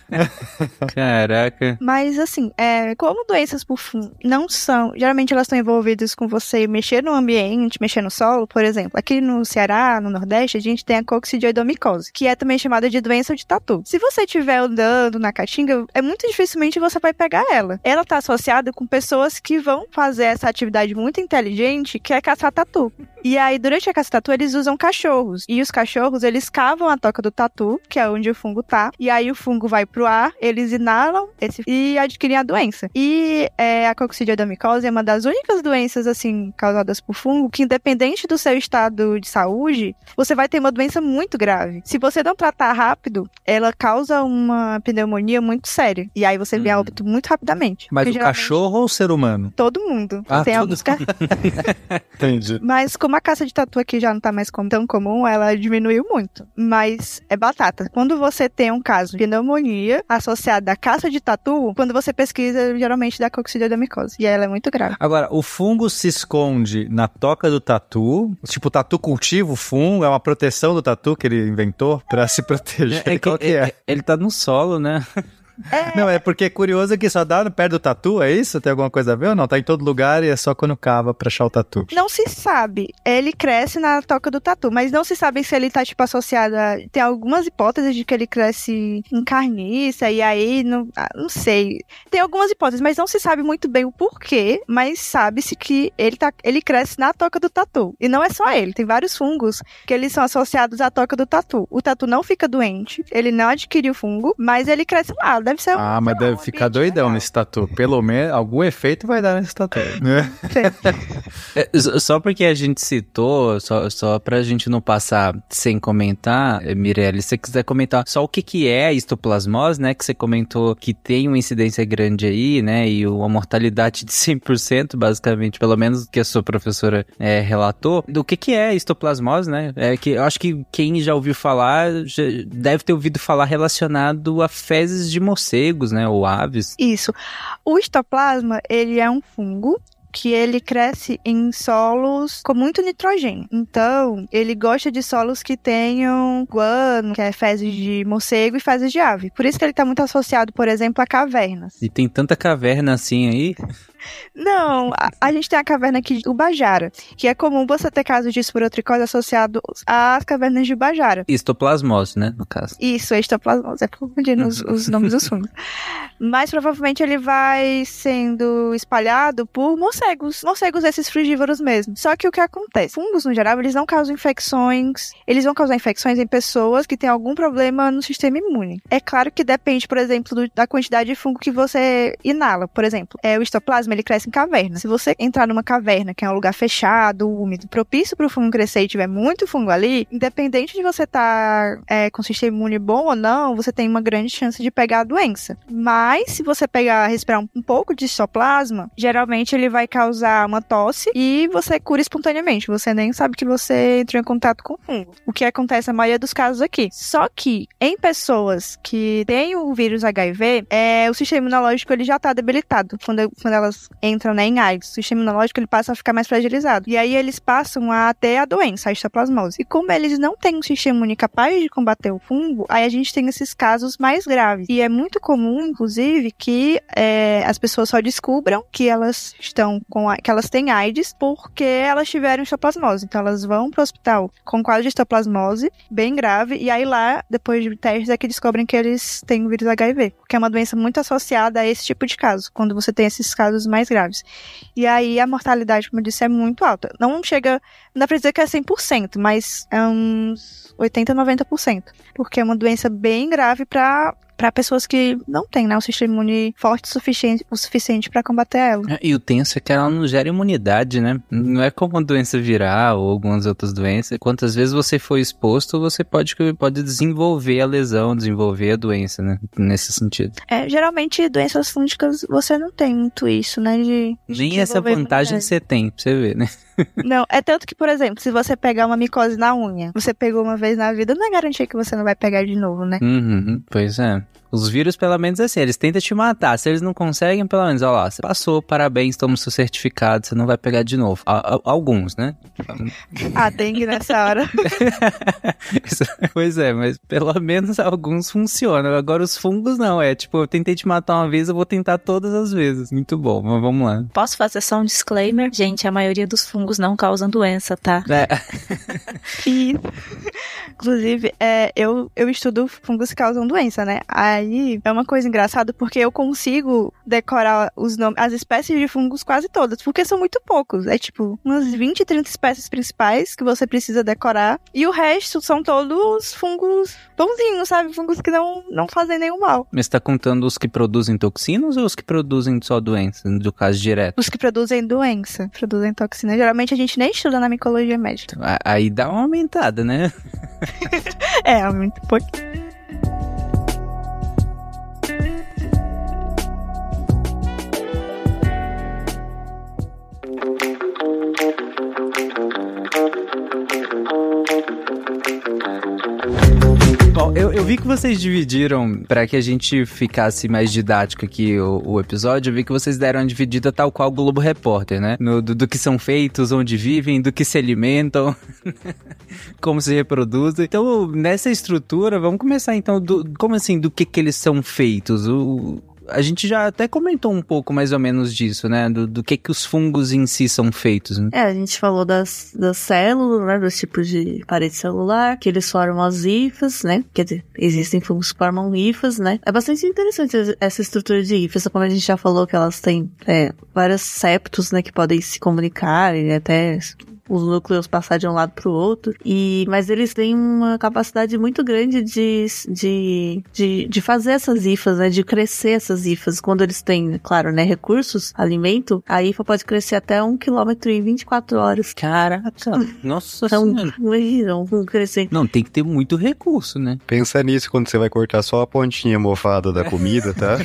Caraca. Mas assim, é, como doenças por fungo não são, geralmente elas estão envolvidas com você mexer no ambiente, mexer no solo, por exemplo. Aqui no Ceará, no Nordeste, a gente tem a coccidioidomicose, que é também chamada de doença de tatu. Se você estiver andando na caatinga, é muito dificilmente você vai pegar ela. Ela está associada com pessoas que vão fazer essa atividade muito inteligente, que é caçar tatu. E aí, durante a caça tatu, eles usam cachorros. E os cachorros, eles cavam a toca do tatu, que é onde o fungo tá. E aí o fungo vai pro ar, eles inalam esse, e adquirem a doença. E é, a coccidioidomicose é uma das únicas doenças, assim, causadas por fungo, que independente do seu estado de saúde, você vai ter uma doença muito grave. Se você não tratar rápido, ela causa uma pneumonia muito séria. E aí você vem a Uhum. óbito muito rapidamente. Mas o geralmente cachorro ou o ser humano? Todo mundo. Ah, tem todo- alguns ca- Entendi. mas como a caça de tatu aqui já não tá mais tão comum, ela diminuiu muito. Mas é batata. Quando você tem um caso de pneumonia associada à caça de tatu, quando você pesquisa, geralmente dá coccidioidomicose. E ela é muito grave. Agora, o fungo se esconde na toca do tatu. Tipo, o tatu cultiva o fungo, é uma proteção do tatu que ele inventou pra se proteger. É Qual que é? é- ele tá no solo, né? Não, é porque é curioso que só dá perto do tatu, é isso? Tem alguma coisa a ver ou não? Tá em todo lugar e é só quando cava pra achar o tatu. Não se sabe. Ele cresce na toca do tatu, mas não se sabe se ele tá, tipo, associado a... Tem algumas hipóteses de que ele cresce em carniça, e aí, não, ah, não sei. Tem algumas hipóteses, mas não se sabe muito bem o porquê, mas sabe-se que ele, tá, ele cresce na toca do tatu. E não é só ele, tem vários fungos que eles são associados à toca do tatu. O tatu não fica doente, ele não adquire o fungo, mas ele cresce lá. Deve ser Ah, mas deve ficar doidão nesse tatu. Pelo menos algum efeito vai dar nesse tatu. né? É, Só porque a gente citou, só, só pra gente não passar sem comentar, eh, Mirelle, se você quiser comentar só o que, que é a histoplasmose, né? Que você comentou que tem uma incidência grande aí, né? E uma mortalidade de 100%, basicamente, pelo menos que a sua professora eh, relatou. Do que, que é a histoplasmose, né? É que eu acho que quem já ouviu falar já deve ter ouvido falar relacionado a fezes de morcegos, né? Ou aves. Isso. O histoplasma, ele é um fungo que ele cresce em solos com muito nitrogênio. Então, ele gosta de solos que tenham guano, que é fezes de morcego e fezes de ave. Por isso que ele está muito associado, por exemplo, a cavernas. E tem tanta caverna assim aí. Não, a, a, gente tem a caverna aqui de Ubajara, que é comum você ter casos de esporotricose associados às cavernas de Ubajara. Histoplasmose, né, no caso. Isso, é histoplasmose, é confundindo os, os nomes dos fungos. Mas provavelmente ele vai sendo espalhado por morcegos, morcegos esses frugívoros mesmo. Só que o que acontece? Fungos, no geral, eles não causam infecções, eles vão causar infecções em pessoas que têm algum problema no sistema imune. É claro que depende, por exemplo, do, da quantidade de fungo que você inala. Por exemplo, é o histoplasma ele cresce em caverna. Se você entrar numa caverna, que é um lugar fechado, úmido, propício para o fungo crescer e tiver muito fungo ali, independente de você estar tá, é, com sistema imune bom ou não, você tem uma grande chance de pegar a doença. Mas se você pegar, respirar um, um pouco de histoplasma, geralmente ele vai causar uma tosse e você cura espontaneamente. Você nem sabe que você entrou em contato com o fungo. O que acontece na maioria dos casos aqui. Só que em pessoas que têm o vírus HIV, é, o sistema imunológico ele já está debilitado quando, quando elas entram né, em AIDS, o sistema imunológico ele passa a ficar mais fragilizado. E aí eles passam a ter a doença, a histoplasmose. E como eles não têm um sistema imune capaz de combater o fungo, aí a gente tem esses casos mais graves. E é muito comum, inclusive, que é, as pessoas só descubram que elas estão com a, que elas têm AIDS porque elas tiveram histoplasmose. Então elas vão para o hospital com quadro de histoplasmose bem grave e aí lá, depois de testes, é que descobrem que eles têm o vírus HIV, que é uma doença muito associada a esse tipo de caso, quando você tem esses casos mais mais graves. E aí a mortalidade, como eu disse, é muito alta. Não chega, não dá pra dizer que é 100%, mas é uns 80, 90%. Porque é uma doença bem grave para para pessoas que não têm né, o sistema imune forte o suficiente, o suficiente para combater ela. É, e o tenso é que ela não gera imunidade, né? Não é como uma doença viral ou algumas outras doenças. Quantas vezes você foi exposto, você pode, pode desenvolver a lesão, desenvolver a doença, né? Nesse sentido. É, geralmente, doenças fúngicas, você não tem muito isso, né? De, de Nem essa vantagem você tem, pra você ver, né? Não, é tanto que, por exemplo, se você pegar uma micose na unha, você pegou uma vez na vida, não é garantia que você não vai pegar de novo, né? Uhum, pois é. Os vírus, pelo menos assim, eles tentam te matar. Se eles não conseguem, pelo menos, ó lá, você passou, parabéns, toma o seu certificado, você não vai pegar de novo. Alguns, né? Ah, dengue nessa hora. pois é, mas pelo menos alguns funcionam. Agora os fungos não, é tipo, eu tentei te matar uma vez, eu vou tentar todas as vezes. Muito bom, mas vamos lá. Posso fazer só um disclaimer? Gente, a maioria dos fungos não causam doença, tá? É. e, inclusive, é, eu, eu estudo fungos que causam doença, né? Aí aí é uma coisa engraçada porque eu consigo decorar os nomes, as espécies de fungos quase todas, porque são muito poucos. É tipo umas 20, 30 espécies principais que você precisa decorar. E o resto são todos fungos bonzinhos, sabe? Fungos que não, não fazem nenhum mal. Mas tá contando os que produzem toxinas ou os que produzem só doença, no caso direto? Os que produzem doença, produzem toxina. Geralmente a gente nem estuda na micologia médica. Aí dá uma aumentada, né? é, aumenta um pouquinho. Bom, eu, eu vi que vocês dividiram, para que a gente ficasse mais didático aqui o, o, episódio, eu vi que vocês deram uma dividida tal qual o Globo Repórter, né? No, do, do que são feitos, onde vivem, do que se alimentam, como se reproduzem. Então, nessa estrutura, vamos começar então, do, como assim, do que que eles são feitos? O, a gente já até comentou um pouco mais ou menos disso, né? Do, do que que os fungos em si são feitos. Né? É, a gente falou das, das células, né? Dos tipos de parede celular, que eles formam as hifas, né? Quer dizer, existem fungos que formam hifas, né? É bastante interessante essa estrutura de hifas, como a gente já falou que elas têm é, vários septos, né? Que podem se comunicar e até os núcleos passar de um lado para o outro. E, mas eles têm uma capacidade muito grande de, de, de, de fazer essas IFAs, né? De crescer essas IFAs. Quando eles têm, claro, né? Recursos, alimento, a IFA pode crescer até um quilômetro em 24 horas. Caraca! Nossa então, senhora! Imagina, um crescer. Não, tem que ter muito recurso, né? Pensa nisso quando você vai cortar só a pontinha mofada da comida, tá?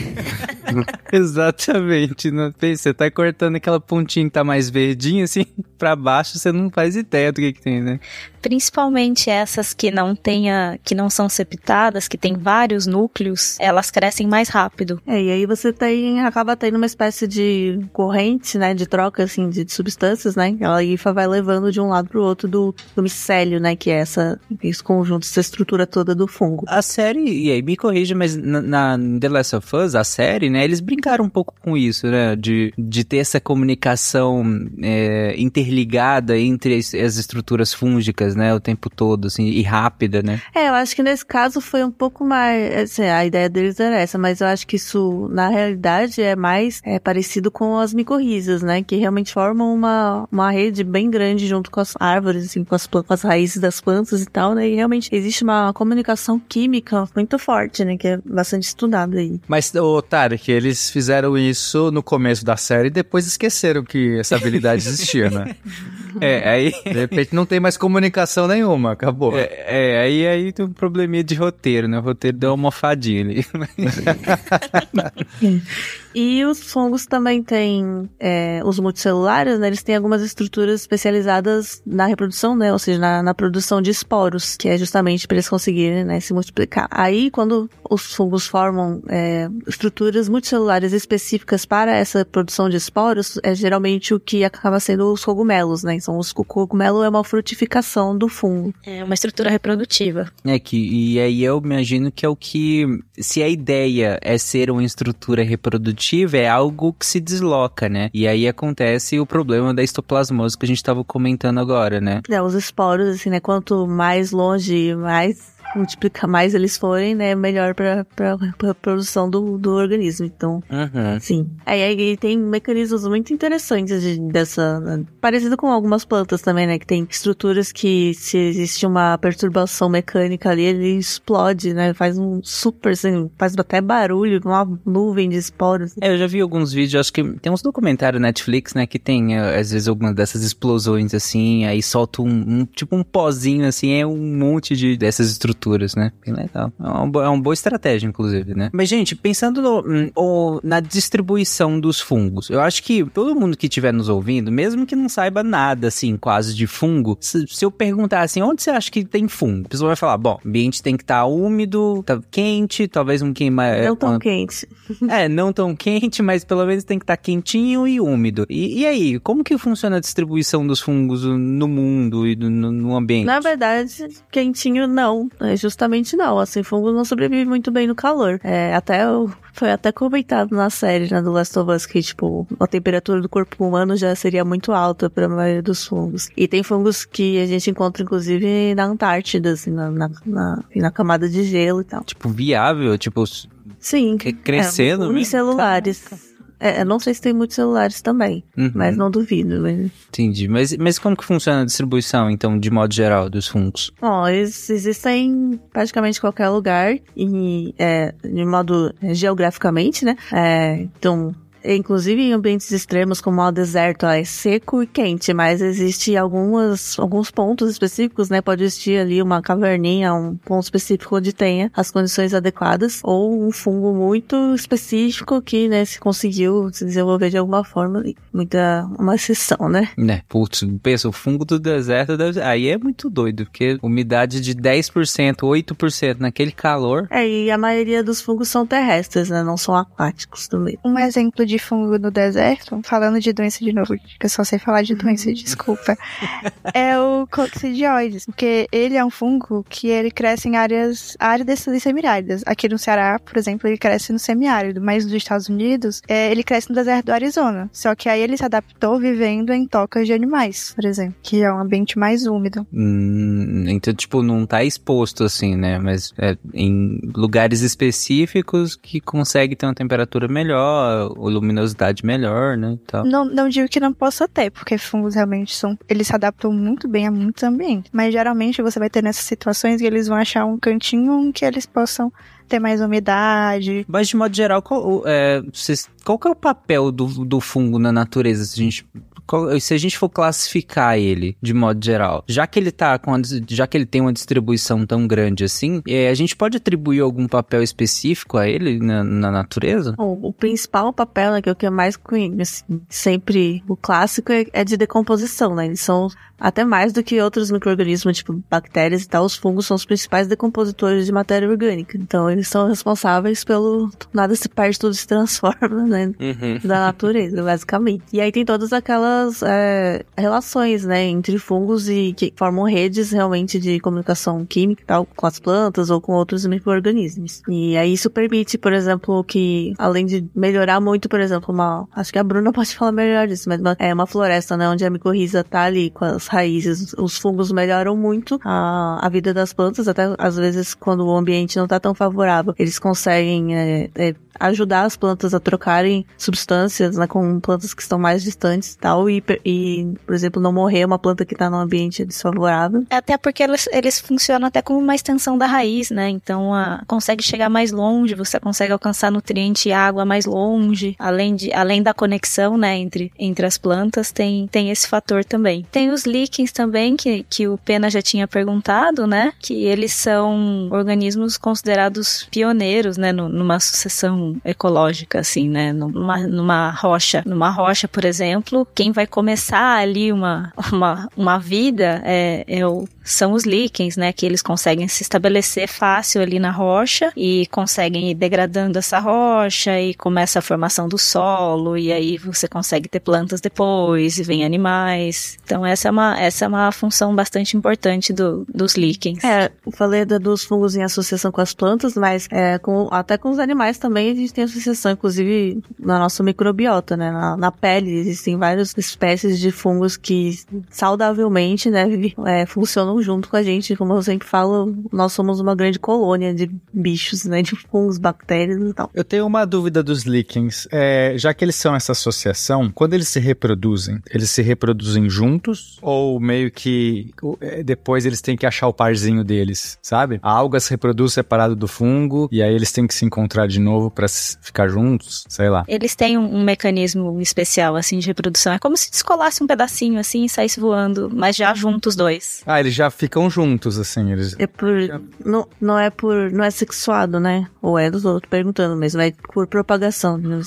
Exatamente. Não, você tá cortando aquela pontinha que tá mais verdinha, assim, pra baixo, você não faz ideia do que, que tem, né? Principalmente essas que não tenha, que não são septadas, que tem vários núcleos, elas crescem mais rápido. É, e aí você tem, acaba tendo uma espécie de corrente, né, de troca, assim, de, de substâncias, né, a hifa vai levando de um lado pro outro do, do micélio, né, que é essa, esse conjunto, essa estrutura toda do fungo. A série, e aí me corrija, mas na, na The Last of Us, a série, né, eles brincaram um pouco com isso, né, de, de ter essa comunicação é, interligada entre as, as estruturas fúngicas, né, o tempo todo, assim, e rápida, né. É, eu acho que nesse caso foi um pouco mais, assim, a ideia deles era essa, mas eu acho que isso, na realidade, é mais é, parecido com as micorrizas, né, que realmente formam uma, uma rede bem grande junto com as árvores, assim, com as, com as raízes das plantas e tal, né, e realmente existe uma comunicação química muito forte, né, que é bastante estudada aí. Mas, ô, Tarek, eles fizeram isso no começo da série e depois esqueceram que essa habilidade existia, né? É, aí. De repente não tem mais comunicação nenhuma, acabou. É, é, aí, aí tem um probleminha de roteiro, né? O roteiro deu uma almofadinha ali. E os fungos também têm, é, os multicelulares, né, eles têm algumas estruturas especializadas na reprodução, né, ou seja, na, na produção de esporos, que é justamente para eles conseguirem, né, se multiplicar. Aí, quando os fungos formam é, estruturas multicelulares específicas para essa produção de esporos, é geralmente o que acaba sendo os cogumelos, né, então os, o cogumelo é uma frutificação do fungo. É uma estrutura reprodutiva. É que, e aí eu imagino que é o que, se a ideia é ser uma estrutura reprodutiva, é algo que se desloca, né? E aí acontece o problema da histoplasmose que a gente tava comentando agora, né? É, os esporos, assim, né? Quanto mais longe, mais multiplicar mais eles forem, né, melhor pra, pra, pra produção do, do organismo. Então, Uhum. sim. Aí, aí tem mecanismos muito interessantes de- dessa. Parecido com algumas plantas também, né? Que tem estruturas que, se existe uma perturbação mecânica ali, ele explode, né? Faz um super, assim, faz até barulho, uma nuvem de esporos. É, eu já vi alguns vídeos, acho que tem uns documentários Netflix, né, que tem, eh, às vezes, algumas dessas explosões, assim, aí solta um, um- tipo um pozinho, assim, é um monte de dessas estruturas, né? Bem legal. É uma, é uma boa estratégia, inclusive, né? Mas, gente, pensando no- hum, o- na distribuição dos fungos, eu acho que todo mundo que estiver nos ouvindo, mesmo que não saiba nada, assim, quase de fungo, se, se eu perguntar assim, onde você acha que tem fungo? A pessoa vai falar, bom, o ambiente tem que estar úmido, tá quente, talvez um queima... Não tão uma- quente. é, não tão quente, mas pelo menos tem que estar quentinho e úmido. E, e aí, como que funciona a distribuição dos fungos no mundo e no, no ambiente? Na verdade, quentinho não. É justamente não. Assim, fungo não sobrevive muito bem no calor. É, até o- foi até comentado na série né, do Last of Us que, tipo, a temperatura do corpo humano já seria muito alta para a maioria dos fungos. E tem fungos que a gente encontra, inclusive, na Antártida, assim, na, na, na, na camada de gelo e tal. Tipo, viável, tipo, Sim. cre- crescendo. É, mesmo? unicelulares. É, eu não sei se tem muitos celulares também, Uhum, mas não duvido. Né? Entendi. Mas, mas como que funciona a distribuição, então, de modo geral, dos fungos? Bom, eles existem em praticamente qualquer lugar e é, de modo é, geograficamente, né? É, então, inclusive em ambientes extremos como o deserto, ó, é seco e quente, mas existe algumas alguns pontos específicos, né? Pode existir ali uma caverninha, um ponto específico onde tenha as condições adequadas ou um fungo muito específico que, né, se conseguiu se desenvolver de alguma forma, muita uma exceção, né? Né, putz, pensa, o fungo do deserto, deve... aí é muito doido, porque umidade de 10%, 8% naquele calor... É, e a maioria dos fungos são terrestres, né? Não são aquáticos também. Um exemplo de fungo no deserto, falando de doença de novo, que eu só sei falar de doença, desculpa, é o coccidioides, porque ele é um fungo que ele cresce em áreas áridas e semiáridas. Aqui no Ceará, por exemplo, ele cresce no semiárido, mas nos Estados Unidos, é, ele cresce no deserto do Arizona. Só que aí ele se adaptou vivendo em tocas de animais, por exemplo, que é um ambiente mais úmido. Hum, então, tipo, não tá exposto assim, né? Mas é em lugares específicos que consegue ter uma temperatura melhor, ou luminosidade melhor, né? e tal. Não, não digo que não possa ter, porque fungos realmente são. Eles se adaptam muito bem a muitos ambientes. Mas geralmente você vai ter nessas situações que eles vão achar um cantinho em que eles possam ter mais umidade. Mas de modo geral, qual, é, vocês- qual que é o papel do, do fungo na natureza? Se a gente se a gente for classificar ele de modo geral, já que ele tá com a, já que ele tem uma distribuição tão grande assim, é, a gente pode atribuir algum papel específico a ele na, na natureza? Bom, o principal papel, né, que é o que eu mais conheço, assim, sempre o clássico é, é de decomposição, né? Eles são até mais do que outros micro-organismos, tipo bactérias e tal, os fungos são os principais decompositores de matéria orgânica. Então eles são responsáveis pelo nada se perde, tudo se transforma, né? da natureza, basicamente. E aí tem todas aquelas é, relações, né, entre fungos e que formam redes realmente de comunicação química tal, com as plantas ou com outros micro-organismos. E aí isso permite, por exemplo, que além de melhorar muito, por exemplo, uma, acho que a Bruna pode falar melhor disso, mas uma, é uma floresta, né, onde a micorriza tá ali com as raízes, os fungos melhoram muito a, a vida das plantas, até às vezes quando o ambiente não tá tão favorável, eles conseguem é, é, ajudar as plantas a trocarem substâncias, né, com plantas que estão mais distantes e tal, e, e, por exemplo, não morrer uma planta que tá num ambiente desfavorável. Até porque eles, eles funcionam até como uma extensão da raiz, né? Então a, consegue chegar mais longe, você consegue alcançar nutriente e água mais longe, além de além da conexão, né, entre, entre as plantas, tem, tem esse fator também. Tem os líquens também, que, que o Pena já tinha perguntado, né? Que eles são organismos considerados pioneiros, né, no- numa sucessão ecológica, assim, né? Numa, numa rocha. Numa rocha, por exemplo, quem vai começar ali uma, uma, uma vida é, é o, são os líquens, né? Que eles conseguem se estabelecer fácil ali na rocha e conseguem ir degradando essa rocha e começa a formação do solo e aí você consegue ter plantas depois e vem animais. Então essa é uma, essa é uma função bastante importante do, dos líquens. É, falei dos fungos em associação com as plantas, mas é, com, até com os animais também a gente tem associação, inclusive na nossa microbiota, né? Na, na pele existem várias espécies de fungos que saudavelmente, né, é, funcionam junto com a gente. Como eu sempre falo, nós somos uma grande colônia de bichos, né? De fungos, bactérias e tal. Eu tenho uma dúvida dos líquens. É, já que eles são essa associação, quando eles se reproduzem, eles se reproduzem juntos? Ou meio que é, depois eles têm que achar o parzinho deles, sabe? A alga se reproduz separado do fungo e aí eles têm que se encontrar de novo pra s- ficar juntos? Sei lá. Eles têm um, um mecanismo especial, assim, de reprodução. É como se descolasse um pedacinho, assim, e saísse voando, mas já juntos os dois. Ah, eles já ficam juntos, assim. Eles... É por. Não, não é por. Não é sexuado, né? Ou é dos outros perguntando mesmo, é por propagação. né?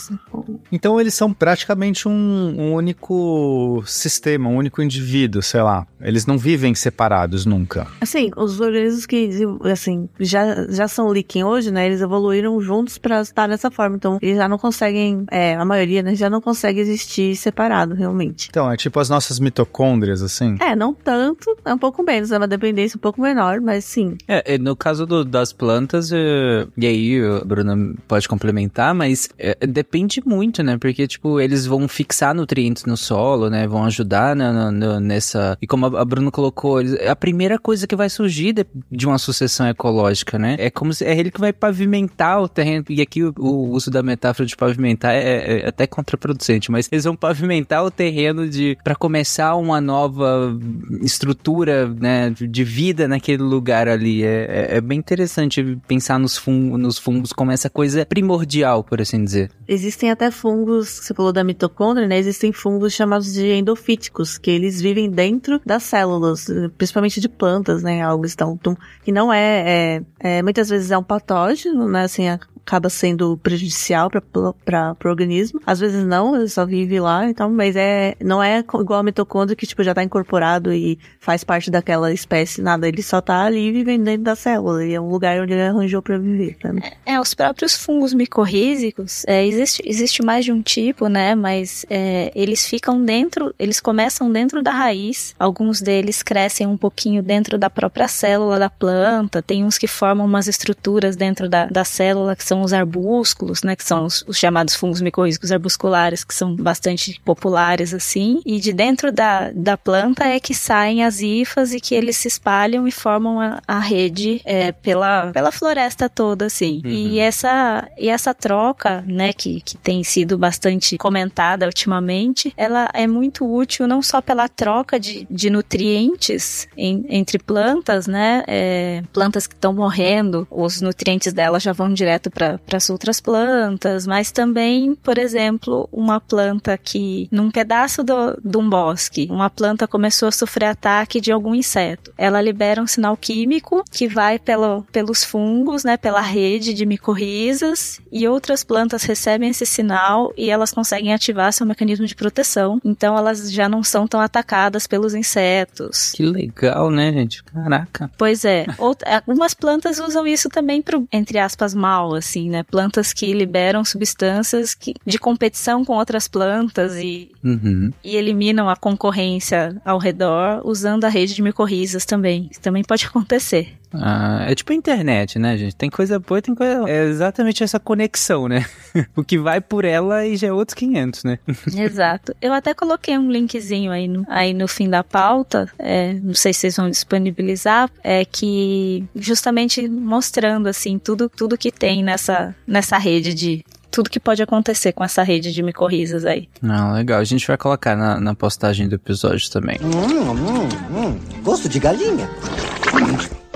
Então eles são praticamente um, um único sistema, um único indivíduo, sei lá. Eles não vivem separados nunca. Assim, os organismos que assim, já, já são líquen hoje, né? Eles evoluíram juntos pra estar dessa forma. Então, eles já não conseguem, é, a maioria, né? Já não consegue existir separado, realmente. Então, é tipo as nossas mitocôndrias, assim. É, não tanto, é um pouco menos, é uma dependência um pouco menor, mas sim. É, é, no caso do- das plantas, é, e aí a Bruna pode complementar, mas é, depende muito, né? Porque, tipo, eles vão fixar nutrientes no solo, né? Vão ajudar na- na- na- nessa... E como a, Bruna colocou, eles- é a primeira coisa que vai surgir de, de uma sucessão ecológica, né? É como se... É ele que vai pavimentar o terreno. E aqui o, o uso da metáfora de pavimentar é, é até contraproducente, mas eles vão pavimentar o terreno de para começar uma nova estrutura, né, de de vida naquele lugar ali. É, é, é bem interessante pensar nos, fun nos fungos como essa coisa primordial, por assim dizer. Existem até fungos, você falou da mitocôndria, né? Existem fungos chamados de endofíticos, que eles vivem dentro das células, principalmente de plantas, né? Algo então, que não é, é, é muitas vezes é um patógeno, né? Assim, acaba sendo prejudicial para o organismo. Às vezes não, ele só vive lá, então, mas é não é igual a mitocôndria que tipo já está incorporado e faz parte daquela espécie, nada, ele só tá ali vivendo dentro da célula, e é um lugar onde ele arranjou para viver. Né? É, os próprios fungos micorrízicos, é, existe, existe mais de um tipo, né, mas é, eles ficam dentro, eles começam dentro da raiz, alguns deles crescem um pouquinho dentro da própria célula da planta, tem uns que formam umas estruturas dentro da, da célula que são os arbúsculos, né, que são os, os chamados fungos micorrízicos arbusculares, que são bastante populares assim, e de dentro da, da planta é que saem as hifas e que eles se espalham e formam a, a rede é, pela, pela floresta toda, assim. Uhum. E essa e essa troca, né, que, que tem sido bastante comentada ultimamente, ela é muito útil não só pela troca de, de nutrientes em, entre plantas, né, é, plantas que estão morrendo, os nutrientes delas já vão direto para para as outras plantas, mas também, por exemplo, uma planta que, num pedaço do, de um bosque, uma planta começou a sofrer ataque de algum inseto. Ela libera um sinal químico que vai pelo, pelos fungos, né, pela rede de micorrizas, e outras plantas recebem esse sinal e elas conseguem ativar seu mecanismo de proteção. Então elas já não são tão atacadas pelos insetos. Que legal, né, gente? Caraca. Pois é. Outra, algumas plantas usam isso também pro, entre aspas, mal, assim, né? Plantas que liberam substâncias que, de competição com outras plantas e, Uhum. e eliminam a concorrência ao redor usando a rede de micorrizas também. Isso também pode acontecer. Ah, é tipo a internet, né, gente? Tem coisa boa e tem coisa. É exatamente essa conexão, né? o que vai por ela e já é outros 500, né? Exato. Eu até coloquei um linkzinho aí no, aí no fim da pauta, é, não sei se vocês vão disponibilizar, é que justamente mostrando assim tudo, tudo que tem nessa, nessa rede de tudo que pode acontecer com essa rede de micorrizas aí. Não, legal. A gente vai colocar na, na postagem do episódio também. Hum, hum, hum. Gosto de galinha.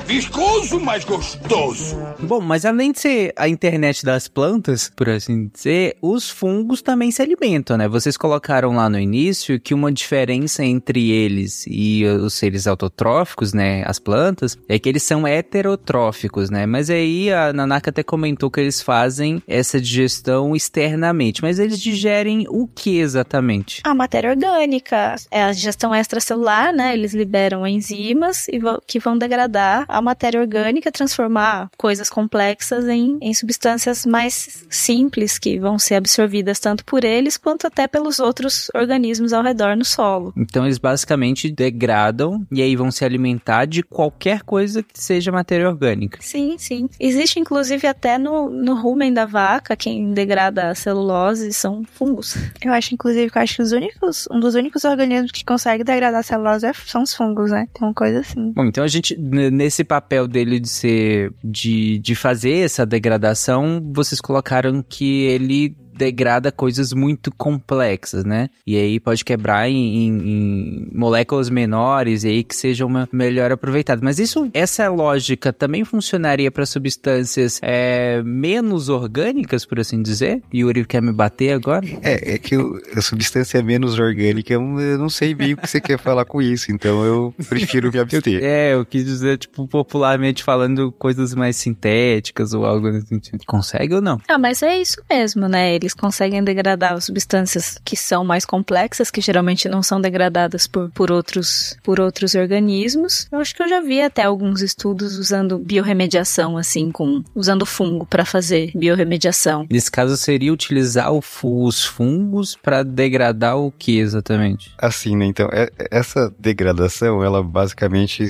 Viscoso, mas gostoso. Bom, mas além de ser a internet das plantas, por assim dizer, os fungos também se alimentam, né? Vocês colocaram lá no início que uma diferença entre eles e os seres autotróficos, né, as plantas, é que eles são heterotróficos, né? Mas aí a Nanaka até comentou que eles fazem essa digestão externamente, mas eles digerem o que exatamente? A matéria orgânica, é a digestão extracelular, né? Eles liberam enzimas e vão- que vão degradar a matéria orgânica, transformar coisas complexas em, em substâncias mais simples que vão ser absorvidas tanto por eles quanto até pelos outros organismos ao redor no solo. Então eles basicamente degradam e aí vão se alimentar de qualquer coisa que seja matéria orgânica. Sim, sim. Existe inclusive até no, no rumen da vaca, quem degrada a celulose são fungos. Eu acho, inclusive, que eu acho que os únicos, um dos únicos organismos que consegue degradar a celulose é- são os fungos, né? Tem uma coisa assim. Bom, então a gente, nesse papel dele de ser, de, de fazer essa degradação, vocês colocaram que ele degrada coisas muito complexas, né? E aí pode quebrar em, em- em moléculas menores e aí que seja uma melhor aproveitada. Mas isso, essa lógica também funcionaria para substâncias é, menos orgânicas, por assim dizer? Yuri quer me bater agora? É, é que o- a substância menos orgânica, eu eu não sei bem o que você quer falar com isso, então eu prefiro me abster. É, eu quis dizer, tipo, popularmente falando coisas mais sintéticas ou algo nesse sentido. Consegue ou não? Ah, mas é isso mesmo, né? Eles conseguem degradar as substâncias que são mais complexas, que geralmente não são degradadas por, por, outros, por outros organismos. Eu acho que eu já vi até alguns estudos usando biorremediação, assim, com usando fungo para fazer biorremediação. Nesse caso, seria utilizar os fungos para degradar o que exatamente? Assim, né? Então, é- essa degradação, ela basicamente,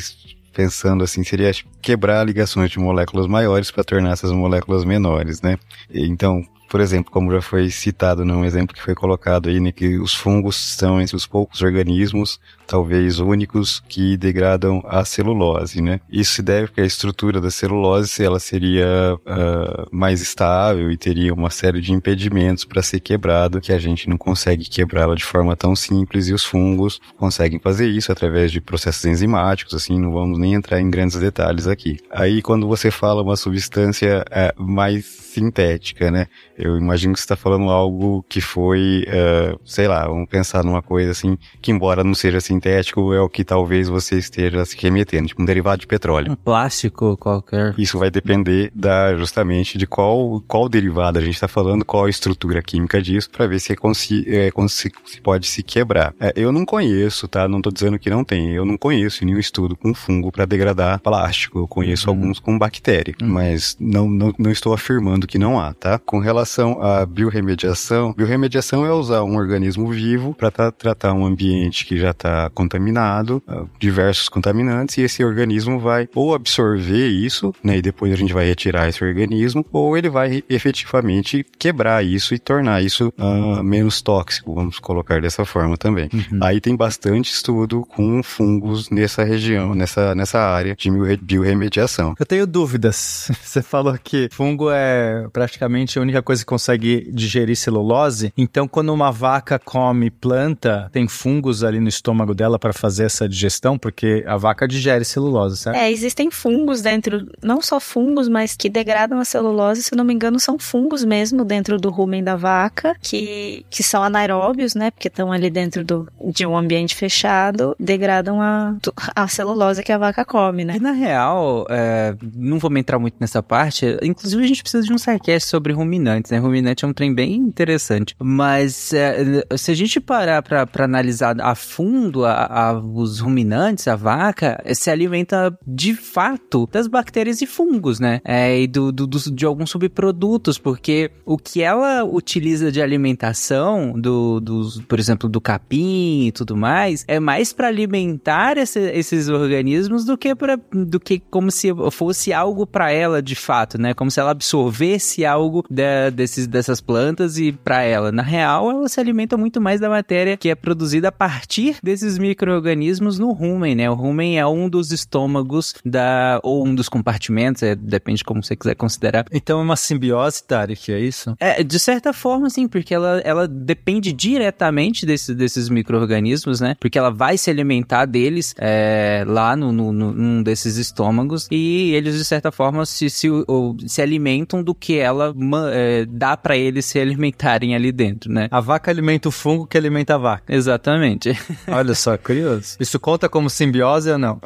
pensando assim, seria quebrar ligações de moléculas maiores para tornar essas moléculas menores, né? Então, por exemplo, como já foi citado num exemplo que foi colocado aí, né, que os fungos são entre os poucos organismos, talvez únicos, que degradam a celulose, né? Isso se deve porque a estrutura da celulose, ela seria ah, mais estável e teria uma série de impedimentos para ser quebrada, que a gente não consegue quebrá-la de forma tão simples e os fungos conseguem fazer isso através de processos enzimáticos, assim, não vamos nem entrar em grandes detalhes aqui. Aí, quando você fala uma substância eh, mais sintética, né? Eu imagino que você está falando algo que foi, eh, sei lá, vamos pensar numa coisa assim, que embora não seja sintético, é o que talvez você esteja se remetendo, tipo um derivado de petróleo. Um plástico qualquer. Isso vai depender da justamente de qual qual derivado a gente está falando, qual a estrutura química disso, para ver se, é consi, é, consi- se pode se quebrar. É, eu não conheço, tá? Não tô dizendo que não tem. Eu não conheço nenhum estudo com fungo para degradar plástico. Eu conheço alguns com bactéria, mas não, não, não estou afirmando que não há, tá? Com relação à biorremediação, biorremediação é usar um organismo vivo para tratar um ambiente que já está contaminado, ah, diversos contaminantes, e esse organismo vai ou absorver isso, né, e depois a gente vai retirar esse organismo, ou ele vai efetivamente quebrar isso e tornar isso ah, menos tóxico, vamos colocar dessa forma também. Aí tem bastante estudo com fungos nessa região, nessa, nessa área de biorre- biorremediação. Eu tenho dúvidas. Você falou que fungo é praticamente a única coisa que consegue digerir celulose. Então, quando uma vaca come planta, tem fungos ali no estômago dela para fazer essa digestão? Porque a vaca digere celulose, certo? É, existem fungos dentro, não só fungos, mas que degradam a celulose, se não me engano, são fungos mesmo dentro do rumen da vaca, que, que são anaeróbios, né? Porque estão ali dentro do, de um ambiente fechado, degradam a, a celulose que a vaca come, né? E na real, é, não vou entrar muito nessa parte, inclusive a gente precisa de um sidecast sobre ruminantes, né? Ruminante é um trem bem interessante. Mas é, se a gente parar pra, analisar a fundo a, a, os ruminantes, a vaca se alimenta de fato das bactérias e fungos, né? É, e do, do, do, de alguns subprodutos, porque o que ela utiliza de alimentação, do, dos, por exemplo, do capim e tudo mais, é mais para alimentar esse, esses organismos do que, pra, do que como se fosse algo para ela de fato, né? Como se ela absorvesse algo de, desses, dessas plantas e para ela. Na real, ela se alimenta muito mais da matéria que é produzida a partir desses micro-organismos no rumen, né? O rumen é um dos estômagos da, ou um dos compartimentos, é, depende como você quiser considerar. Então é uma simbiose, Tarek, é isso? É, de certa forma, sim, porque ela, ela depende diretamente desse, desses micro-organismos, né? Porque ela vai se alimentar deles é, lá no, no, no, num desses estômagos e eles, de certa forma, se, se, se alimentam do que ela é, dá para eles se alimentarem ali dentro, né? A vaca alimenta o fungo que alimenta a vaca. Exatamente. Olha só, curioso. Isso conta como simbiose ou não?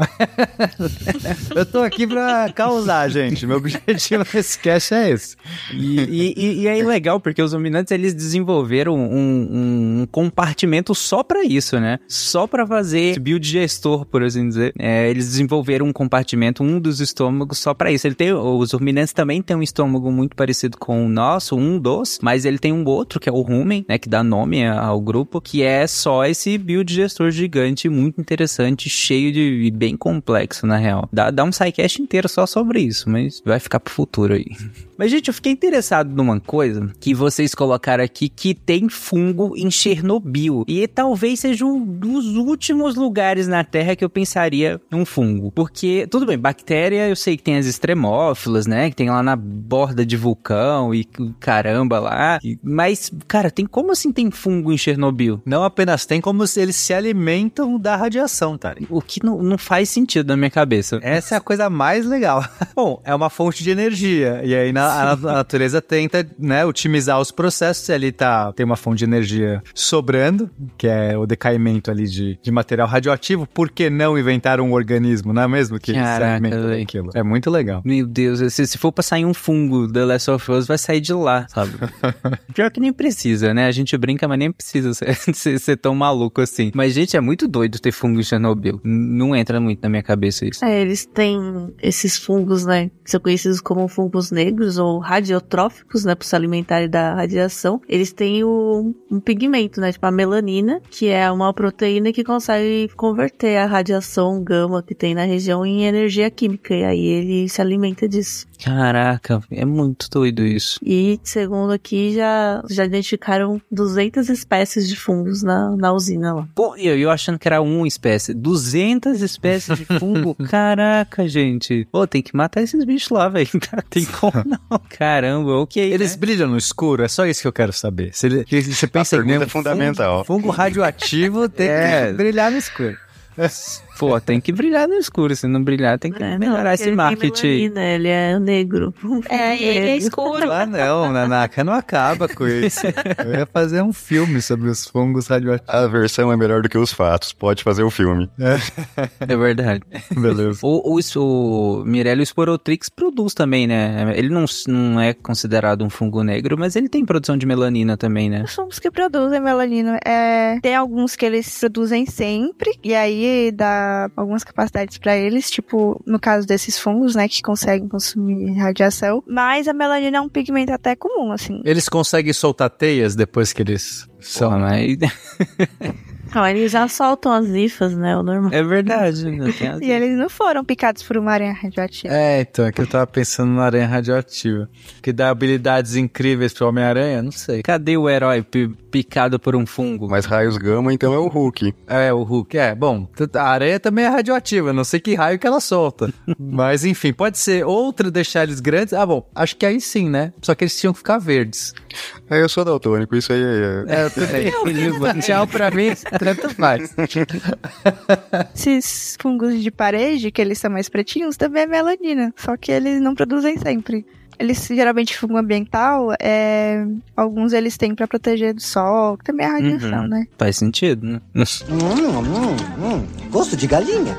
Eu tô aqui pra causar, gente. Meu objetivo nesse cast é esse. E, e, e é legal, porque os dominantes, eles desenvolveram um, um compartimento só para isso, né? Só para fazer biodigestor, por assim dizer. É, eles desenvolveram um compartimento, um dos estômagos, só para isso. Ele tem, os ruminantes também têm um estômago muito parecido com o nosso, um dos, mas ele tem um outro, que é o rumen, né? Que dá nome ao grupo, que é só esse biodigestor gigante, muito interessante, cheio de. bem complexo, na real. Dá, dá um sidecast inteiro só sobre isso, mas vai ficar pro futuro aí. Mas, gente, eu fiquei interessado numa coisa que vocês colocaram aqui que tem fungo em Chernobyl. E talvez seja um dos últimos lugares na Terra que eu pensaria um fungo. Porque, tudo bem, bactéria eu sei que tem as extremófilas, né? Que tem lá na borda de vulcão e caramba lá. Mas, cara, tem como assim tem fungo em Chernobyl? Não apenas tem, como se eles se alimentam da radiação, tá? O que não, não faz sentido na minha cabeça. Essa é a coisa mais legal. Bom, é uma fonte de energia. E aí na, a, a natureza tenta, né, otimizar os processos. E ali tá, tem uma fonte de energia sobrando, que é o decaimento ali de, de material radioativo. Por que não inventar um organismo, não é mesmo? Que Caraca, se aquilo. É muito legal. Meu Deus, se, se for pra sair um fungo da Last of Us, vai sair de lá, sabe? Pior que nem precisa, né? A gente brinca, mas nem precisa ser, ser, ser, tão maluco assim. Mas, gente, é muito doido ter fungo em Chernobyl. Não entra muito na minha cabeça isso. É, eles têm esses fungos, né? Que são conhecidos como fungos negros ou radiotróficos, né? Por se alimentarem da radiação. Eles têm o, um pigmento, né? Tipo a melanina, que é uma proteína que consegue converter a radiação gama que tem na região em energia química. E aí ele se alimenta disso. Caraca, é muito doido isso. E, segundo aqui, já, já identificaram 200 espécies de fungos na, na usina lá. Pô, eu, eu achando que era uma espécie. 200 espécies de fungo? Caraca, gente. Pô, tem que matar esses bichos lá, velho. Tem como não. Caramba, ok. Eles né? brilham no escuro? É só isso que eu quero saber. Se ele, você pensa em um é fundamental. Fungo, fungo radioativo tem É. que brilhar no escuro. Pô, tem que brilhar no escuro. Se não brilhar, tem que É, melhorar não, esse ele marketing. Tem melanina, ele é negro. É, ele é escuro. Ah, não, Nanaka, não acaba com isso. Eu ia fazer um filme sobre os fungos radioativos. A versão é melhor do que os fatos. Pode fazer o filme. É verdade. Beleza. O, o, o Mirello Sporotrix produz também, né? Ele não, não é considerado um fungo negro, mas ele tem produção de melanina também, né? Os fungos que produzem melanina, é, tem alguns que eles produzem sempre, e aí dá algumas capacidades pra eles, tipo, no caso desses fungos, né, que conseguem consumir radiação. Mas a melanina é um pigmento até comum, assim. Eles conseguem soltar teias depois que eles são. Mas... Não, eles já soltam as hifas, né? O normal. É verdade. né? E eles não foram picados por uma aranha radioativa. É, então, é que eu tava pensando na aranha radioativa. Que dá habilidades incríveis pro Homem-Aranha? Não sei. Cadê o herói pi- picado por um fungo? Mas raios gama, então é o Hulk. É, o Hulk. É, bom, a aranha também é radioativa, não sei que raio que ela solta. Mas enfim, pode ser outra deixar eles grandes. Ah, bom, acho que aí sim, né? Só que eles tinham que ficar verdes. É, eu sou daltônico, isso aí é... É, tudo bem. Tchau pra mim. Tanto faz. Esses fungos de parede, que eles são mais pretinhos, também é melanina. Só que eles não produzem sempre. Eles geralmente fungo ambiental, é... alguns eles têm pra proteger do sol, que também é radiação, Uhum. né? Faz sentido, né? Hum, hum, hum. Gosto de galinha.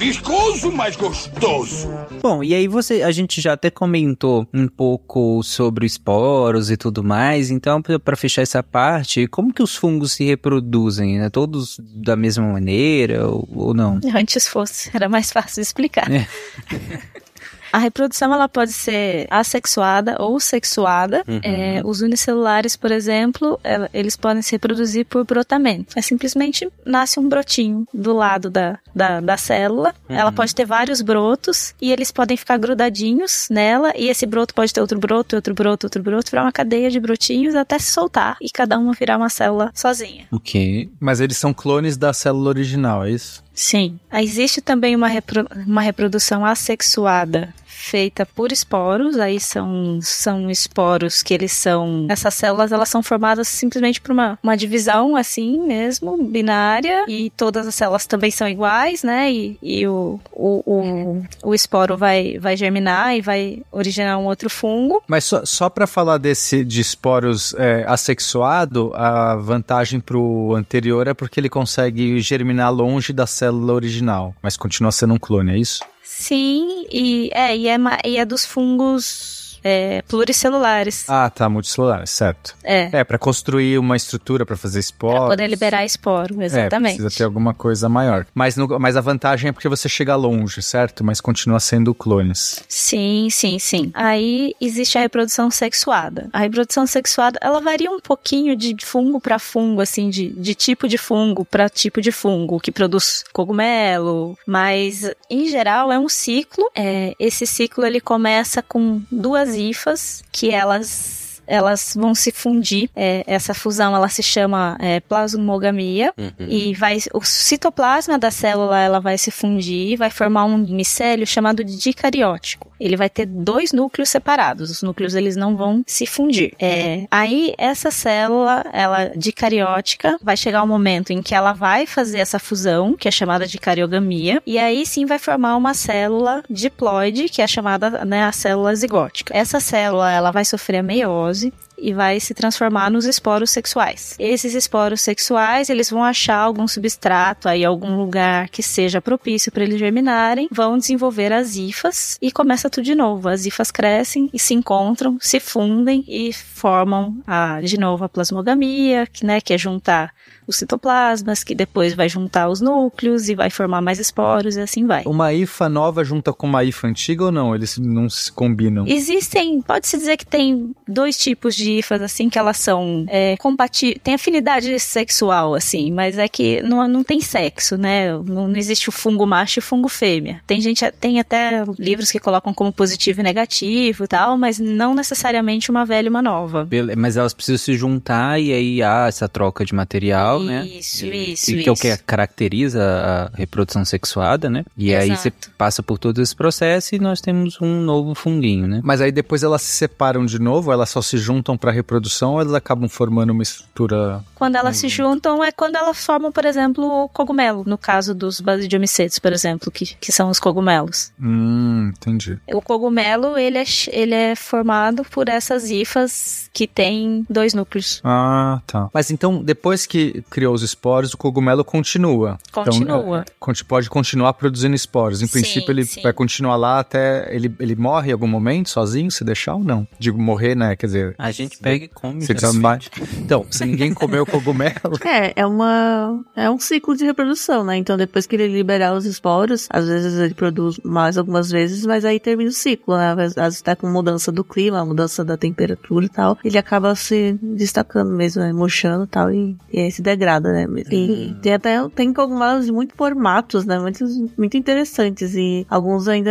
Viscoso, mas gostoso. Bom, e aí você, a gente já até comentou um pouco sobre esporos e tudo mais, então pra- pra fechar essa parte, como que os fungos se reproduzem? Né? Todos da mesma maneira ou, ou não? Antes fosse, era mais fácil de explicar. É. A reprodução ela pode ser assexuada ou sexuada. Uhum. É, os unicelulares, por exemplo, ela- eles podem se reproduzir por brotamento. É simplesmente nasce um brotinho do lado da, da, da célula. Uhum. Ela pode ter vários brotos e eles podem ficar grudadinhos nela. E esse broto pode ter outro broto, outro broto, outro broto, virar uma cadeia de brotinhos até se soltar e cada uma virar uma célula sozinha. Ok. Mas eles são clones da célula original, é isso? Sim. Existe também uma, repro- uma reprodução assexuada feita por esporos, aí são, são esporos que eles são, essas células elas são formadas simplesmente por uma, uma divisão assim mesmo, binária, e todas as células também são iguais, né, e, e o, o, o, o esporo vai, vai germinar e vai originar um outro fungo. Mas só, só para falar desse de esporos é, assexuado, a vantagem pro anterior é porque ele consegue germinar longe da célula original, mas continua sendo um clone, é isso? Sim, e é, e é, e é dos fungos é, pluricelulares. Ah, tá, multicelular, certo. É. É, para construir uma estrutura para fazer esporos. Pra poder liberar esporo, exatamente. É, precisa ter alguma coisa maior. Mas, no- mas a vantagem é porque você chega longe, certo? Mas continua sendo clones. Sim, sim, sim. Aí existe a reprodução sexuada. A reprodução sexuada, ela varia um pouquinho de fungo para fungo, assim, de, de tipo de fungo para tipo de fungo, que produz cogumelo, mas em geral é um ciclo. É, esse ciclo ele começa com duas hifas que elas elas vão se fundir. É, essa fusão ela se chama é, plasmogamia e vai o citoplasma da célula ela vai se fundir, vai formar um micélio chamado de dicariótico. Ele vai ter dois núcleos separados. Os núcleos eles não vão se fundir. É, aí essa célula, ela dicariótica, vai chegar um momento em que ela vai fazer essa fusão, que é chamada de cariogamia, e aí sim vai formar uma célula diploide, que é chamada né, a célula zigótica. Essa célula ela vai sofrer a meiose reposer e vai se transformar nos esporos sexuais. Esses esporos sexuais, eles vão achar algum substrato aí, algum lugar que seja propício para eles germinarem, vão desenvolver as hifas e começa tudo de novo. As hifas crescem e se encontram, se fundem e formam a, de novo a plasmogamia, que, né, que é juntar os citoplasmas, que depois vai juntar os núcleos e vai formar mais esporos e assim vai. Uma IFA nova junta com uma IFA antiga ou não? Eles não se combinam? Existem, pode-se dizer que tem dois tipos de IFAs, assim, que elas são é, compatíveis, tem afinidade sexual, assim, mas é que não, não tem sexo, né? Não, não existe o fungo macho e o fungo fêmea. Tem gente, tem até livros que colocam como positivo e negativo e tal, mas não necessariamente uma velha e uma nova. Mas elas precisam se juntar e aí há essa troca de material, né? Isso, E- isso, E que é o isso. que caracteriza a reprodução sexuada, né? E aí você Exato. passa por todo esse processo e nós temos um novo funguinho, né? Mas aí depois elas se separam de novo, elas só se juntam para reprodução ou elas acabam formando uma estrutura. Quando elas se juntam é quando elas formam, por exemplo, o cogumelo, no caso dos basidiomicetes, por exemplo, que, que são os cogumelos. Hum, entendi. O cogumelo, ele é, ele é formado por essas hifas que têm dois núcleos. Ah, tá. Mas então, depois que criou os esporos, o cogumelo continua. Continua. Então, é, conti- pode continuar produzindo esporos. Em Sim, princípio, ele sim. vai continuar lá até. Ele, ele morre em algum momento sozinho, se deixar ou não? Digo, morrer, né? Quer dizer. A gente pega e come. Geralmente. Então, se ninguém comer o cogumelo. É, é uma. É um ciclo de reprodução, né? Então, depois que ele liberar os esporos, às vezes ele produz mais algumas vezes, mas aí termina o ciclo, né? Às vezes tá com mudança do clima, mudança da temperatura e tal. Ele acaba se destacando mesmo, né? Murchando e tal, e, e aí se degrada, né? E tem até tem cogumelos de muitos formatos, né? Muitos, muito interessantes. E alguns ainda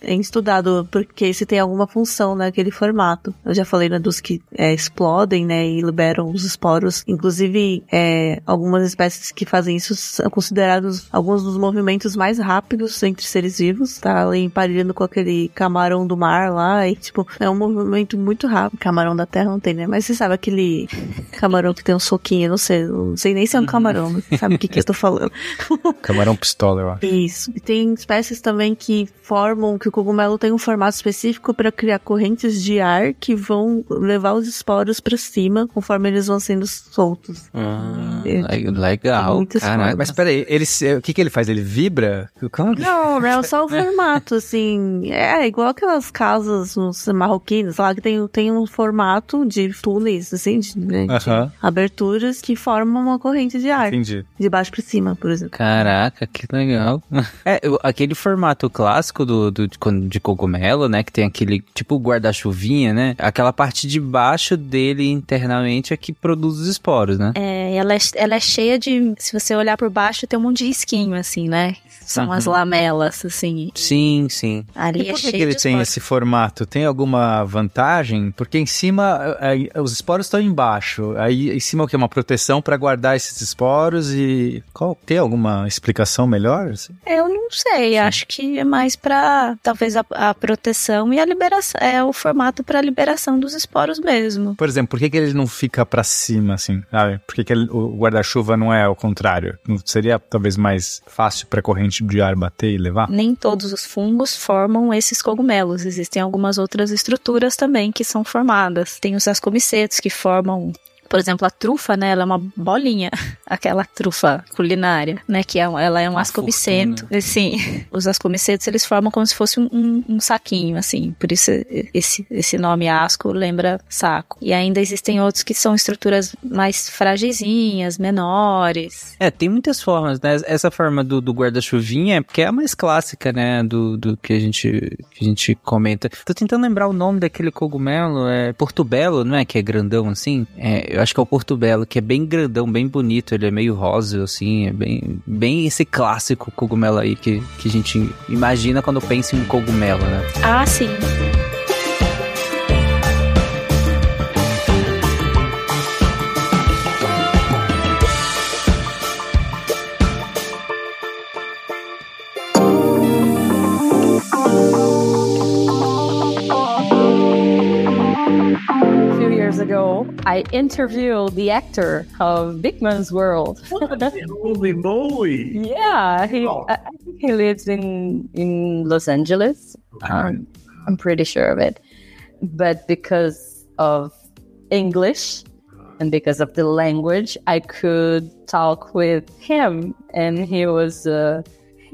é estudado porque se tem alguma função naquele formato. Eu já falei, né, dos que é, explodem, né, e liberam os esporos. Inclusive, é, algumas espécies que fazem isso são considerados alguns dos movimentos mais rápidos entre seres vivos. Tá ali emparelhando com aquele camarão do mar lá, e tipo, é um movimento muito rápido. Camarão da terra não tem, né? Mas você sabe aquele camarão que tem um soquinho, não sei, não sei nem se é um camarão, mas sabe o que, que eu tô falando. Camarão pistola, eu acho. Isso. E tem espécies também que formam que o cogumelo tem um formato específico para criar correntes de ar que vão levar os esporos para cima conforme eles vão sendo soltos. Ah, É, le- legal. Caraca. Mas peraí, ele, o que, que ele faz? Ele vibra? Não, é só o formato, assim. É igual aquelas casas uns marroquinas lá que tem, tem um formato de túneis, assim, de, né, de Aham. aberturas que formam uma corrente de ar. Entendi. De baixo pra cima, por exemplo. Caraca, que legal. É, aquele formato clássico do, do- de, de cogumelo, né? Que tem aquele tipo guarda-chuvinha, né? Aquela parte de baixo dele internamente é que produz os esporos, né? É, ela é, ela é cheia de. Se você olhar por baixo, tem um monte de esquinho, assim, né? São Uhum. as lamelas, assim. Sim, sim. Ali E é por que, cheio que ele tem esse formato? Tem alguma vantagem? Porque em cima, aí, os esporos estão embaixo. Aí em cima o que? Uma proteção para guardar esses esporos e. Qual, tem alguma explicação melhor? assim? Eu não sei, acho que é mais pra talvez a, a proteção e a liberação. É o formato pra liberação dos esporos mesmo. Por exemplo, por que, que ele não fica para cima, assim? Sabe? Por que, que ele- o guarda-chuva não é ao contrário? Não seria talvez mais fácil para corrente de ar bater e levar? Nem todos os fungos formam esses cogumelos. Existem algumas outras estruturas também que são formadas. Tem os ascomicetos que formam. Por exemplo, a trufa, né? Ela é uma bolinha, aquela trufa culinária, né? Que é, ela é um ascomiceto. Sim, os ascomicetos eles formam como se fosse um, um- um saquinho, assim. Por isso esse, esse nome asco lembra saco. E ainda existem outros que são estruturas mais fragizinhas, menores. É, tem muitas formas, né? Essa forma do, do guarda-chuvinha é porque é a mais clássica, né? Do, do que, a gente, que a gente comenta. Tô tentando lembrar o nome daquele cogumelo. É Portobello, não é? Que é grandão assim? É, eu acho que é o Portobello, que é bem grandão, bem bonito. Ele é meio rosa, assim. É bem, bem esse clássico cogumelo aí que, que a gente imagina quando pensa em um cogumelo, né? Ah, sim. Ago, I interviewed the actor of Big Man's World. Holy moly! yeah, he I I think he lives in in Los Angeles. Um, I'm pretty sure of it. But because of English and because of the language, I could talk with him, and he was a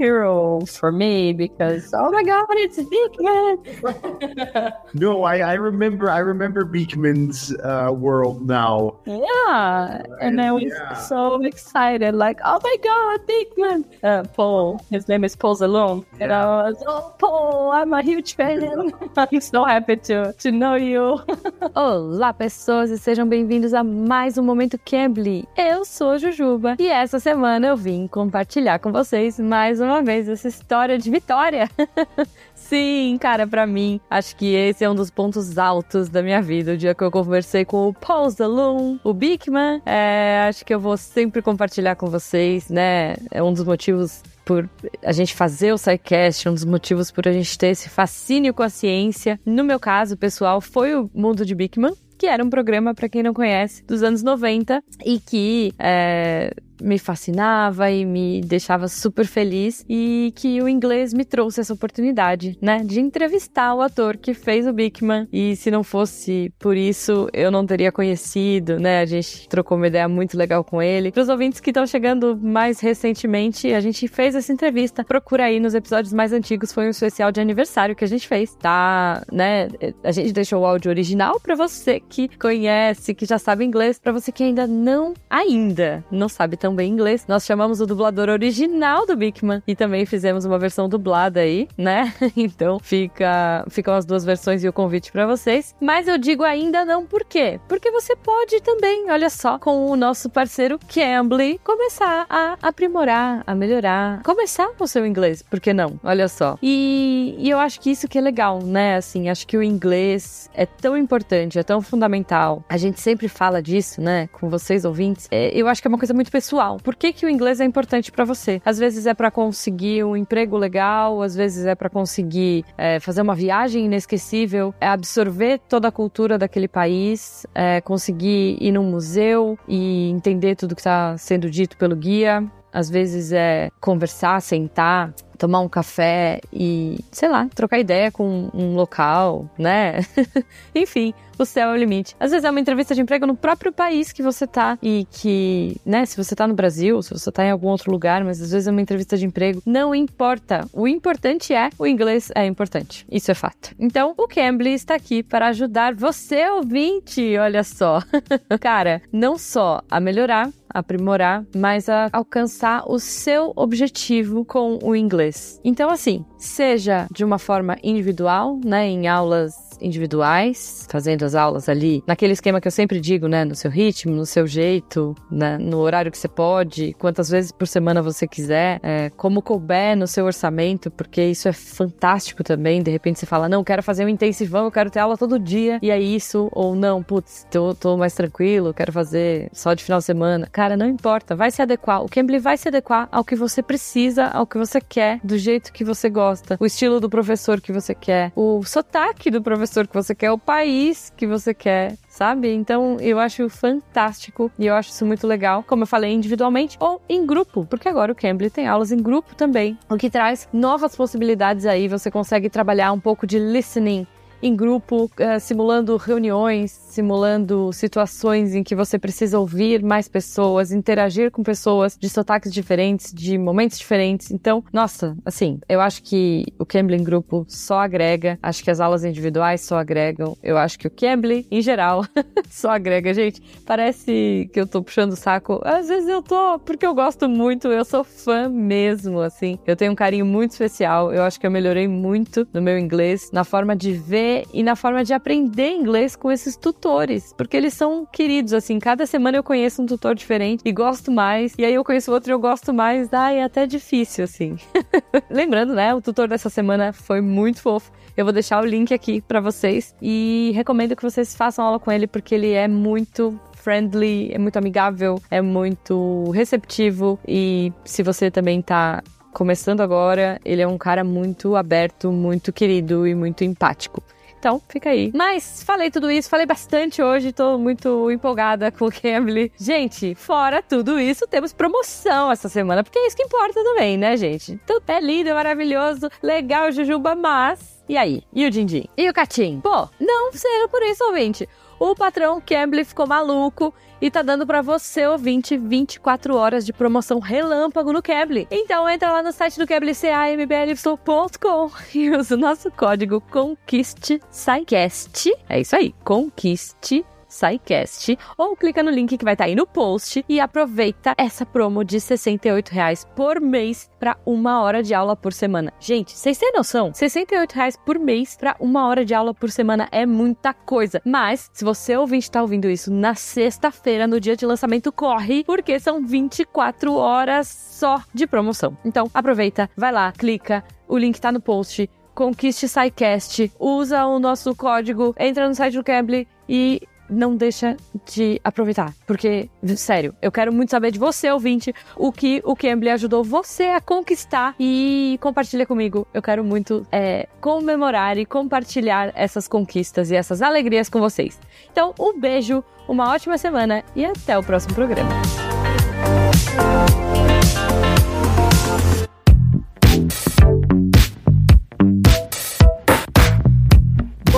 hero for me because oh my god, it's Big Man. No, I, I remember I remember Beekman's uh, world now. Yeah, and I was Yeah. so excited, like, oh my god, Bigman! Uh, Paul, his name is Paul Zalone, and I was, oh Paul, I'm a huge fan. I'm so happy to to know you. Olá, pessoas, e sejam bem-vindos a mais um Momento Cambly. Eu sou a Jujuba e essa semana eu vim compartilhar com vocês mais uma vez essa história de vitória. Sim, cara, pra mim, acho que esse é um dos pontos altos da minha vida. O dia que eu conversei com o Paul Zaloon, o Bigman, é, acho que eu vou sempre compartilhar com vocês, né? É um dos motivos por a gente fazer o SciCast, um dos motivos por a gente ter esse fascínio com a ciência. No meu caso, pessoal, foi o Mundo de Bigman, que era um programa, pra quem não conhece, dos anos 90 e que é, me fascinava e me deixava super feliz e que o inglês me trouxe essa oportunidade, né, de entrevistar o ator que fez o Bigman e se não fosse por isso eu não teria conhecido, né, a gente trocou uma ideia muito legal com ele. Para os ouvintes que estão chegando mais recentemente, a gente fez essa entrevista. Procura aí nos episódios mais antigos, foi um especial de aniversário que a gente fez, tá, né? A gente deixou o áudio original para você que conhece, que já sabe inglês, para você que ainda não ainda não sabe bem inglês, nós chamamos o dublador original do Bigman e também fizemos uma versão dublada aí, né? Então fica, ficam as duas versões e o convite para vocês. Mas eu digo ainda não por quê? Porque você pode também, olha só, com o nosso parceiro Cambly, começar a aprimorar, a melhorar, começar com o seu inglês, por que não? Olha só. E, e eu acho que isso que é legal, né? Assim, acho que o inglês é tão importante, é tão fundamental. A gente sempre fala disso, né? Com vocês ouvintes. É, eu acho que é uma coisa muito pessoal. Por que, que o inglês é importante para você? Às vezes é para conseguir um emprego legal, às vezes é para conseguir é, fazer uma viagem inesquecível, é absorver toda a cultura daquele país, é, conseguir ir num museu e entender tudo que está sendo dito pelo guia. Às vezes é conversar, sentar, tomar um café e, sei lá, trocar ideia com um local, né? Enfim, o céu é o limite. Às vezes é uma entrevista de emprego no próprio país que você tá e que, né, se você tá no Brasil, se você tá em algum outro lugar, mas às vezes é uma entrevista de emprego, não importa. O importante é o inglês é importante. Isso é fato. Então, o Cambly está aqui para ajudar você, ouvinte, olha só. Cara, não só a melhorar aprimorar, mas a alcançar o seu objetivo com o inglês. Então, assim, seja de uma forma individual, né, em aulas individuais, fazendo as aulas ali, naquele esquema que eu sempre digo, né, no seu ritmo, no seu jeito, né, no horário que você pode, quantas vezes por semana você quiser, é, como couber no seu orçamento, porque isso é fantástico também. De repente você fala, não, quero fazer um intensivão, eu quero ter aula todo dia, e é isso, ou não, putz, tô, tô mais tranquilo, quero fazer só de final de semana. Cara, não importa, vai se adequar. O Cambly vai se adequar ao que você precisa, ao que você quer, do jeito que você gosta, o estilo do professor que você quer, o sotaque do professor que você quer, o país que você quer, sabe? Então eu acho fantástico e eu acho isso muito legal, como eu falei, individualmente ou em grupo, porque agora o Cambly tem aulas em grupo também, o que traz novas possibilidades aí. Você consegue trabalhar um pouco de listening em grupo, uh, simulando reuniões, simulando situações em que você precisa ouvir mais pessoas, interagir com pessoas de sotaques diferentes, de momentos diferentes. Então, nossa, assim, eu acho que o Cambly em grupo só agrega, acho que as aulas individuais só agregam, eu acho que o Cambly, em geral, só agrega. Gente, parece que eu tô puxando o saco. Às vezes eu tô, porque eu gosto muito, eu sou fã mesmo, assim. Eu tenho um carinho muito especial, eu acho que eu melhorei muito no meu inglês, na forma de ver e na forma de aprender inglês com esses tutores, porque eles são queridos, assim, cada semana eu conheço um tutor diferente e gosto mais, e aí eu conheço outro e eu gosto mais, ai, é até difícil, assim. Lembrando, né, o tutor dessa semana foi muito fofo, eu vou deixar o link aqui para vocês e recomendo que vocês façam aula com ele porque ele é muito friendly, é muito amigável, é muito receptivo e se você também tá começando agora, ele é um cara muito aberto, muito querido e muito empático. Então, fica aí. Mas falei tudo isso, falei bastante hoje, tô muito empolgada com o Cambly. Gente, fora tudo isso, temos promoção essa semana, porque é isso que importa também, né, gente? Tudo é lindo, é maravilhoso, legal, Jujuba, mas. E aí? E o Dindim? E o Catim? Pô, não seja por isso, ouvinte. O patrão Cambly ficou maluco e tá dando para você, ouvinte, 24 horas de promoção relâmpago no Cable. Então entra lá no site do Cable, cambly.com e usa o nosso código CONQUISTE É isso aí, CONQUISTE SciCast ou clica no link que vai estar tá aí no post e aproveita essa promo de R$ 68 por mês para uma hora de aula por semana. Gente, vocês têm noção? R$ 68 por mês para uma hora de aula por semana é muita coisa. Mas, se você ouvinte está ouvindo isso na sexta-feira, no dia de lançamento, corre, porque são 24 horas só de promoção. Então, aproveita, vai lá, clica, o link está no post. Conquiste SciCast, usa o nosso código, entra no site do Cambly e não deixa de aproveitar. Porque, sério, eu quero muito saber de você, ouvinte, o que o Cambly ajudou você a conquistar e compartilha comigo. Eu quero muito é, comemorar e compartilhar essas conquistas e essas alegrias com vocês. Então, um beijo, uma ótima semana e até o próximo programa.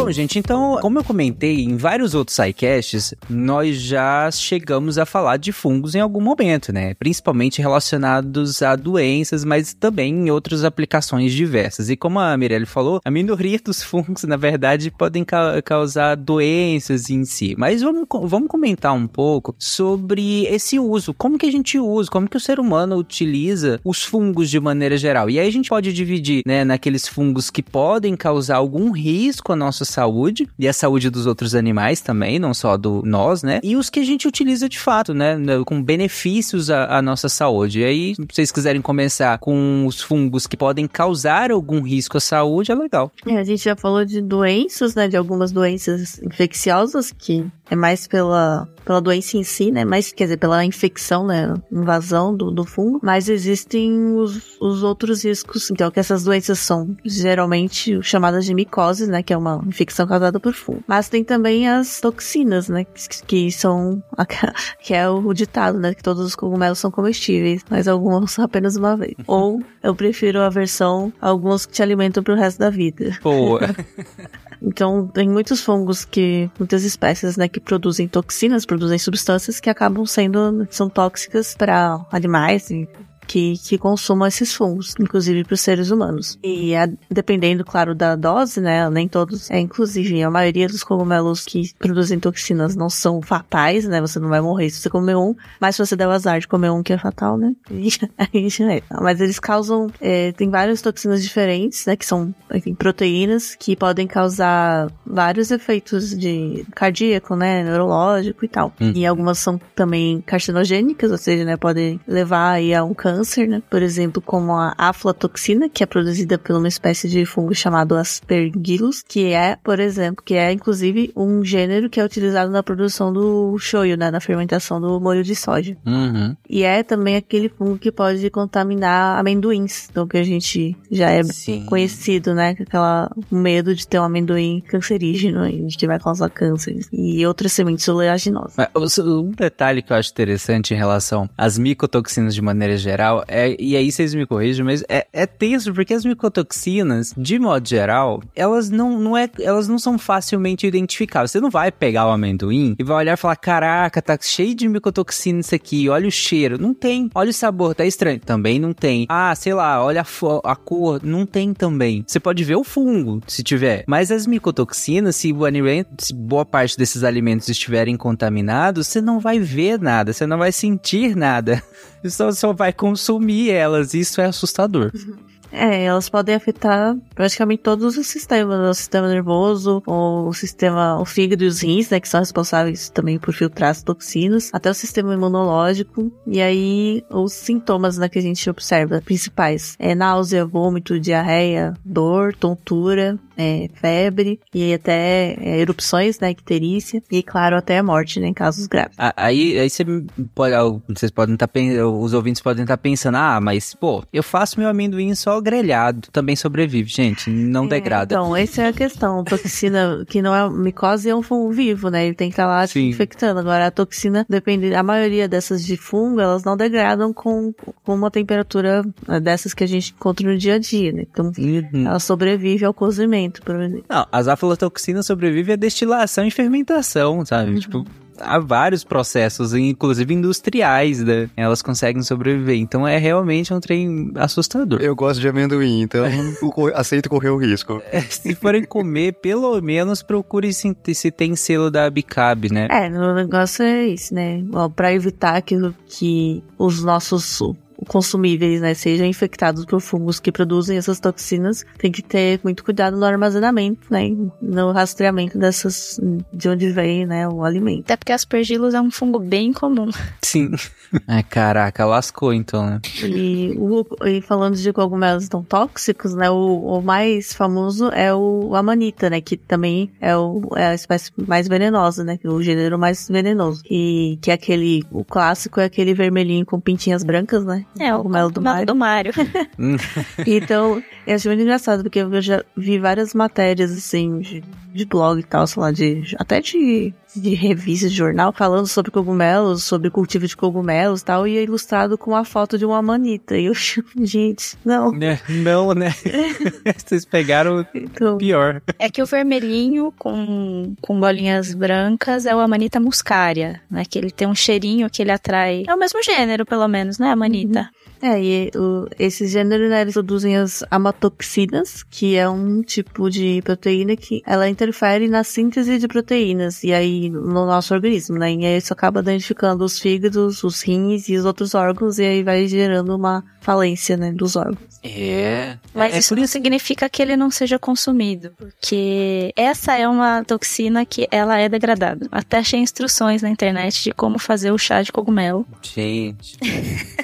Bom, gente, então, como eu comentei em vários outros sidecasts, nós já chegamos a falar de fungos em algum momento, né? Principalmente relacionados a doenças, mas também em outras aplicações diversas. E como a Mirelle falou, a minoria dos fungos, na verdade, podem ca causar doenças em si. Mas vamos, vamos comentar um pouco sobre esse uso. Como que a gente usa, como que o ser humano utiliza os fungos de maneira geral. E aí a gente pode dividir, né, naqueles fungos que podem causar algum risco à nossa saúde e à saúde dos outros animais também, não só do nós, né? E os que a gente utiliza de fato, né, com benefícios à, à nossa saúde. E aí, se vocês quiserem começar com os fungos que podem causar algum risco à saúde, é legal. É, a gente já falou de doenças, né, de algumas doenças infecciosas que é mais pela, pela doença em si, né? Mas, quer dizer, pela infecção, né? Invasão do, do fungo. Mas existem os, os outros riscos. Então, que essas doenças são geralmente chamadas de micoses, né? Que é uma infecção causada por fungo. Mas tem também as toxinas, né? Que, que são. Que é o ditado, né? Que todos os cogumelos são comestíveis, mas alguns apenas uma vez. Ou eu prefiro a versão, alguns que te alimentam pro resto da vida. Boa. Então, tem muitos fungos que, muitas espécies, né, que produzem toxinas, produzem substâncias que acabam sendo, são tóxicas para animais e que, que consumam esses fungos, inclusive para os seres humanos. E a, dependendo, claro, da dose, né? Nem todos, é inclusive a maioria dos cogumelos que produzem toxinas não são fatais, né? Você não vai morrer se você comer um, mas se você der o azar de comer um que é fatal, né? Aí é. Mas eles causam, é, tem várias toxinas diferentes, né? Que são enfim, proteínas que podem causar vários efeitos de cardíaco, né? Neurológico e tal. Hum. E algumas são também carcinogênicas, ou seja, né? Podem levar aí a um câncer câncer, né? Por exemplo, como a aflatoxina, que é produzida por uma espécie de fungo chamado Aspergillus, que é, por exemplo, que é inclusive um gênero que é utilizado na produção do shoyu, né? Na fermentação do molho de soja. Uhum. E é também aquele fungo que pode contaminar amendoins, então que a gente já é Sim. conhecido, né? Aquela medo de ter um amendoim cancerígeno e que vai causar câncer e outras sementes oleaginosas. Um detalhe que eu acho interessante em relação às micotoxinas de maneira geral geral, é, e aí vocês me corrigem, mas é, é tenso porque as micotoxinas, de modo geral, elas não, não, é, elas não são facilmente identificáveis. Você não vai pegar o amendoim e vai olhar e falar: caraca, tá cheio de micotoxina isso aqui, olha o cheiro. Não tem. Olha o sabor, tá estranho. Também não tem. Ah, sei lá, olha a, a cor. Não tem também. Você pode ver o fungo, se tiver. Mas as micotoxinas, se o se boa parte desses alimentos estiverem contaminados, você não vai ver nada, você não vai sentir nada. Só, só vai consumir elas. Isso é assustador. É, elas podem afetar praticamente todos os sistemas, né? o sistema nervoso, o sistema, o fígado e os rins, né, que são responsáveis também por filtrar as toxinas, até o sistema imunológico, e aí os sintomas, né, que a gente observa, principais, é náusea, vômito, diarreia, dor, tontura, é, febre e até é, erupções, né, icterícia e claro até a morte, né, em casos graves. Aí, aí você pode, vocês podem estar tá, os ouvintes podem estar tá pensando, ah, mas pô, eu faço meu amendoim só grelhado, também sobrevive, gente, não é, degrada. Então, essa é a questão, toxina que não é micose é um fungo vivo, né, ele tem que estar tá lá Sim. infectando. Agora a toxina depende, a maioria dessas de fungo, elas não degradam com, com uma temperatura né, dessas que a gente encontra no dia a dia, né? Então, uhum. ela sobrevive ao cozimento por exemplo. Não, as aflatoxinas sobrevivem a destilação e fermentação, sabe? Uhum. Tipo, há vários processos, inclusive industriais, né? Elas conseguem sobreviver. Então é realmente um trem assustador. Eu gosto de amendoim, então aceito correr o risco. É, se forem comer, pelo menos procure se, se tem selo da Bicab, né? É, o negócio é isso, né? Para evitar que, que os nossos consumíveis, né, sejam infectados por fungos que produzem essas toxinas, tem que ter muito cuidado no armazenamento, né, no rastreamento dessas, de onde vem, né, o alimento. Até porque aspergillus é um fungo bem comum. Sim. É, caraca, lascou então, né? E, o, e falando de cogumelos tão tóxicos, né, o, o mais famoso é o amanita, né, que também é, o, é a espécie mais venenosa, né, o gênero mais venenoso. E que é aquele, o clássico é aquele vermelhinho com pintinhas brancas, né? É, o cogumelo do Mário. Do Mário. então, eu acho muito engraçado, porque eu já vi várias matérias, assim, de de blog e tal, sei lá, de até de de revista, de jornal, falando sobre cogumelos, sobre cultivo de cogumelos e tal, e é ilustrado com a foto de uma manita. E eu, gente, não. É, não, né? Vocês pegaram então, pior. É que o vermelhinho com, com bolinhas brancas é o Amanita muscaria, né? Que ele tem um cheirinho que ele atrai. É o mesmo gênero, pelo menos, né, Amanita? Uhum. É, e o, esses gêneros, né, eles produzem as amatoxinas, que é um tipo de proteína que ela interfere na síntese de proteínas, e aí no nosso organismo, né, e aí isso acaba danificando os fígados, os rins e os outros órgãos, e aí vai gerando uma falência, né, dos órgãos. É. Mas é isso não significa que ele não seja consumido, porque essa é uma toxina que ela é degradada. Até achei instruções na internet de como fazer o chá de cogumelo. Gente,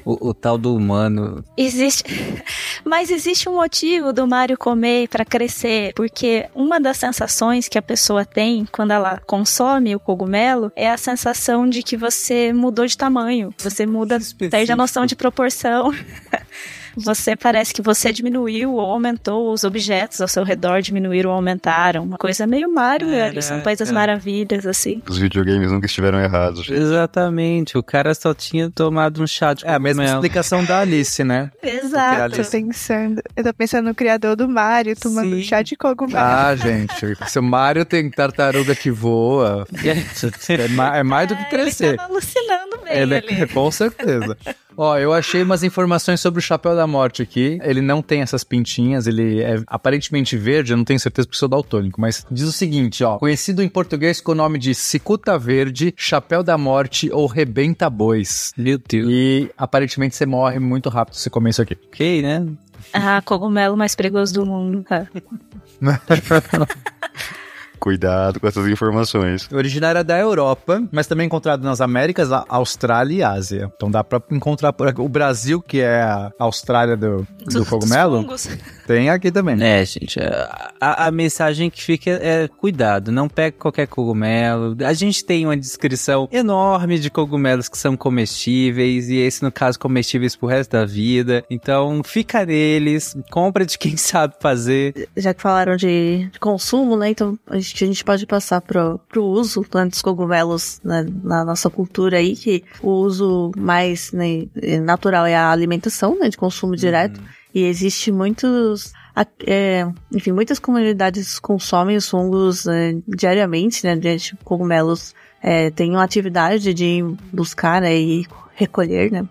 o, o tal do humano. Existe. Mas existe um motivo do Mario comer para crescer, porque uma das sensações que a pessoa tem quando ela consome o cogumelo é a sensação de que você mudou de tamanho, você muda, perde a noção de proporção. você parece que você diminuiu ou aumentou, os objetos ao seu redor diminuíram ou aumentaram. Uma coisa meio Mario, é, Alice, um País das Maravilhas, assim. Os videogames nunca estiveram errados. Exatamente, o cara só tinha tomado um chá de É a mesma explicação da Alice, né? Exato. Eu tô pensando, eu tô pensando no criador do Mario tomando Sim. chá de cogumelo. Ah, gente, se o Mario tem tartaruga que voa, é, é mais do que crescer. Ele tava alucinando ele, ali. Com certeza. Ó, eu achei umas informações sobre o chapéu da morte aqui. Ele não tem essas pintinhas, ele é aparentemente verde, eu não tenho certeza porque sou daltônico, mas diz o seguinte, ó. Conhecido em português com o nome de cicuta verde, chapéu da morte ou rebenta bois. Meu Deus. E aparentemente você morre muito rápido se você comer isso aqui. Ok, né? Ah, cogumelo mais perigoso do mundo, cara. Cuidado com essas informações. Originária da Europa, mas também encontrado nas Américas, Austrália e Ásia. Então dá pra encontrar por aqui. O Brasil, que é a Austrália do, do cogumelo, tem aqui também. É, gente, a, a mensagem que fica é cuidado, não pegue qualquer cogumelo. A gente tem uma descrição enorme de cogumelos que são comestíveis, e esse, no caso, comestíveis pro resto da vida. Então, fica neles, compra de quem sabe fazer. Já que falaram de, de consumo, né? Então, a gente, a gente pode passar pro, pro uso né, dos cogumelos né, na nossa cultura aí, que o uso mais né, natural é a alimentação, né? De consumo direto. Uhum. E existe muitos é, enfim, muitas comunidades consomem os fungos é, diariamente, né? De cogumelos é, tem uma atividade de buscar né, e recolher, né?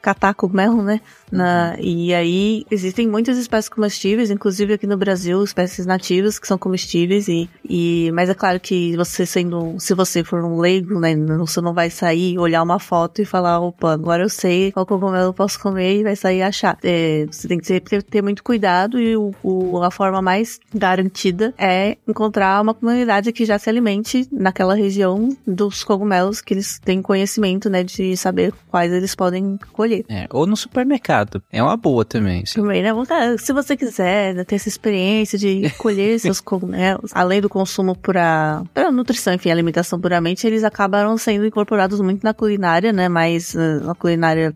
Catar cogumelo, né? Na, e aí existem muitas espécies comestíveis, inclusive aqui no Brasil, espécies nativas que são comestíveis e, e mas é claro que você sendo, se você for um leigo, né, você não vai sair, olhar uma foto e falar, opa, agora eu sei qual cogumelo eu posso comer e vai sair achar. É, você tem que ter, ter, ter muito cuidado e o, o, a forma mais garantida é encontrar uma comunidade que já se alimente naquela região dos cogumelos que eles têm conhecimento, né, de saber quais eles podem colher. É, ou no supermercado. É uma boa também. Também, né? Se você quiser né, ter essa experiência de colher seus cogumelos, além do consumo para nutrição, enfim, alimentação puramente, eles acabaram sendo incorporados muito na culinária, né? Mas na culinária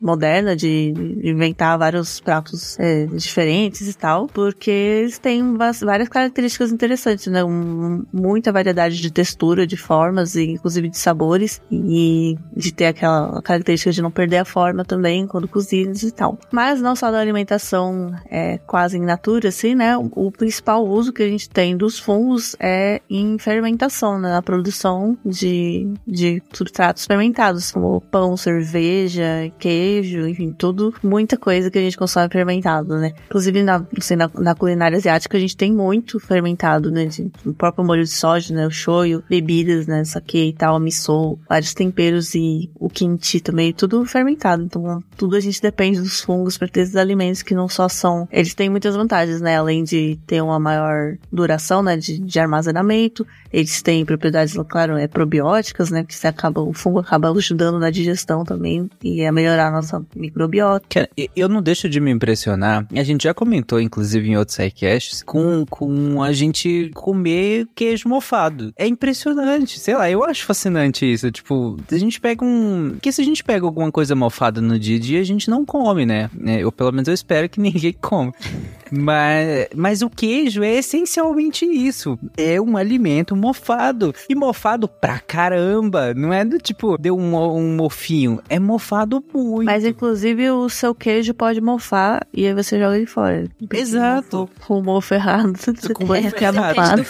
moderna de, inventar vários pratos é, diferentes e tal, porque eles têm várias características interessantes, né? Um, muita variedade de textura, de formas e inclusive de sabores e de ter aquela característica de não perder a forma também quando cozidos e tal. Mas não só da alimentação é, quase in natura, assim, né? O, o, principal uso que a gente tem dos fungos é em fermentação, né? Na produção de, de substratos fermentados, como pão, cerveja, queijo, enfim, tudo, muita coisa que a gente consome fermentado, né? Inclusive na, assim, na, na, culinária asiática a gente tem muito fermentado, né? De, o próprio molho de soja, né? O shoyu, bebidas, né? Sake e tal, miso, vários temperos e o kimchi também, tudo fermentado. Então, tudo a gente depende dos fungos para ter esses alimentos que não só são. Eles têm muitas vantagens, né? Além de ter uma maior duração, né? De, de armazenamento, eles têm propriedades, claro, é probióticas, né? Que você acaba, o fungo acaba ajudando na digestão também e a melhorar a nossa microbiota. Eu não deixo de me impressionar. A gente já comentou, inclusive, em outros sidecasts, com, com a gente comer queijo mofado. É impressionante. Sei lá, eu acho fascinante isso. Tipo, a gente pega um. Porque se a gente pega alguma coisa mofada no dia a dia, a gente não come, né? É, eu, pelo menos, eu espero que ninguém come. mas, mas o queijo é essencialmente isso. É um alimento mofado. E mofado pra caramba. Não é do tipo, deu um, um mofinho. É mofado muito. Mas inclusive o seu queijo pode mofar e aí você joga ele fora. Exato. Com o mofo errado. Com é, que é mofado.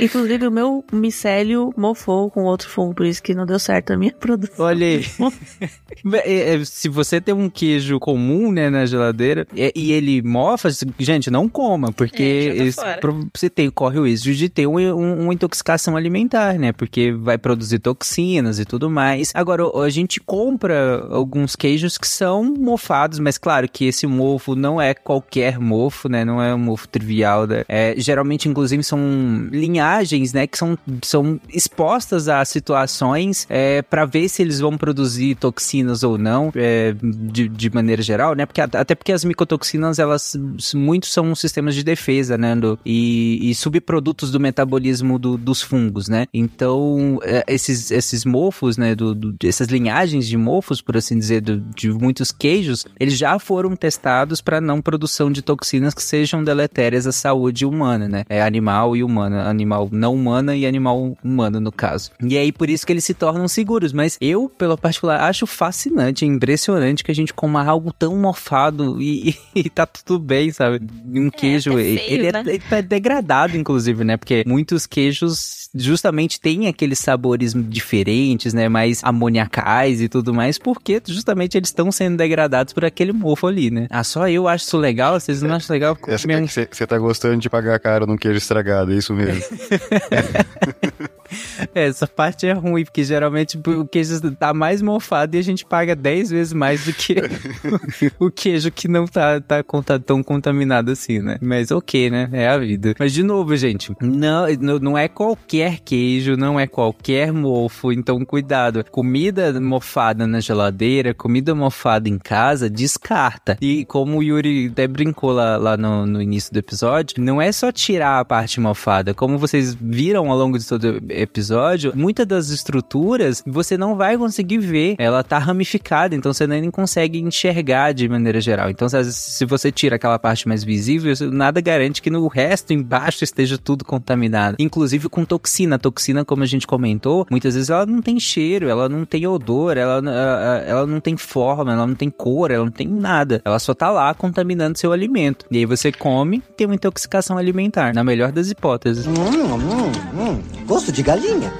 Inclusive, o meu micélio mofou com outro fungo, por isso que não deu certo a minha produção. Olha aí. É, é, Se você tem um queijo comum, né, na geladeira, e, e ele mofa, gente, não coma, porque É, pro- você tem, corre o risco de ter um- um- uma intoxicação alimentar, né? Porque vai produzir toxinas e tudo mais. Agora, a gente compra alguns queijos que são mofados, mas claro que esse mofo não é qualquer mofo, né? Não é um mofo trivial. Né? É, geralmente, inclusive, são linhagens, né? Que são, são expostas a situações é, para ver se eles vão produzir toxinas ou não, é, de, de maneira geral, né? Porque, até porque as micotoxinas, elas muito são sistemas de defesa, né? do- e, e subprodutos do metabolismo do- dos fungos, né? Então, é, esses, esses mofos, né? Do, do- essas linhagens de mofos, por assim dizer, do- de muitos queijos, eles já foram testados para não produção de toxinas que sejam deletérias à saúde humana, né? É animal e humana, animal não humana e animal humano, no caso. E aí, por isso que eles se tornam seguros. Mas eu, pelo particular, acho fascinante, impressionante que a gente coma algo tão mofado e, e tá tudo bem, sabe? Um queijo, até feio, ele, é, né? ele tá degradado, inclusive, né? Porque muitos queijos justamente têm aqueles sabores diferentes, né? Mais amoniacais e tudo mais, porque justamente eles estão sendo degradados por aquele mofo ali, né? Ah, só eu acho isso legal? Vocês não acham legal? Essa Comer um- que você tá gostando de pagar caro num queijo estragado, é isso mesmo. É, essa parte é ruim, porque geralmente o queijo tá mais mofado e a gente paga 10 vezes mais do que o queijo que não tá, tá tão contaminado assim, né? Mas ok, né? É a vida. Mas de novo, gente, não- não é qualquer queijo, não é qualquer mofo, então cuidado. Comida mofada na geladeira, comida mofada em casa, descarta. E como o Yuri até brincou lá, lá no, no início do episódio, não é só tirar a parte mofada. Como vocês viram ao longo de todo o episódio, muitas das estruturas você não vai conseguir ver. Ela tá ramificada, então você nem consegue enxergar de maneira geral. Então, se, você tira aquela parte mais visível, nada garante que no resto embaixo esteja tudo contaminado. Inclusive com toxina. A toxina, como a gente comentou, muitas vezes ela não tem cheiro, ela não tem odor, ela, ela, ela não tem forma, ela não tem cor, ela não tem nada. Ela só tá lá contaminando seu alimento. E aí você come, tem uma intoxicação alimentar, na melhor das hipóteses. Hum, hum, hum. Gosto de galinha.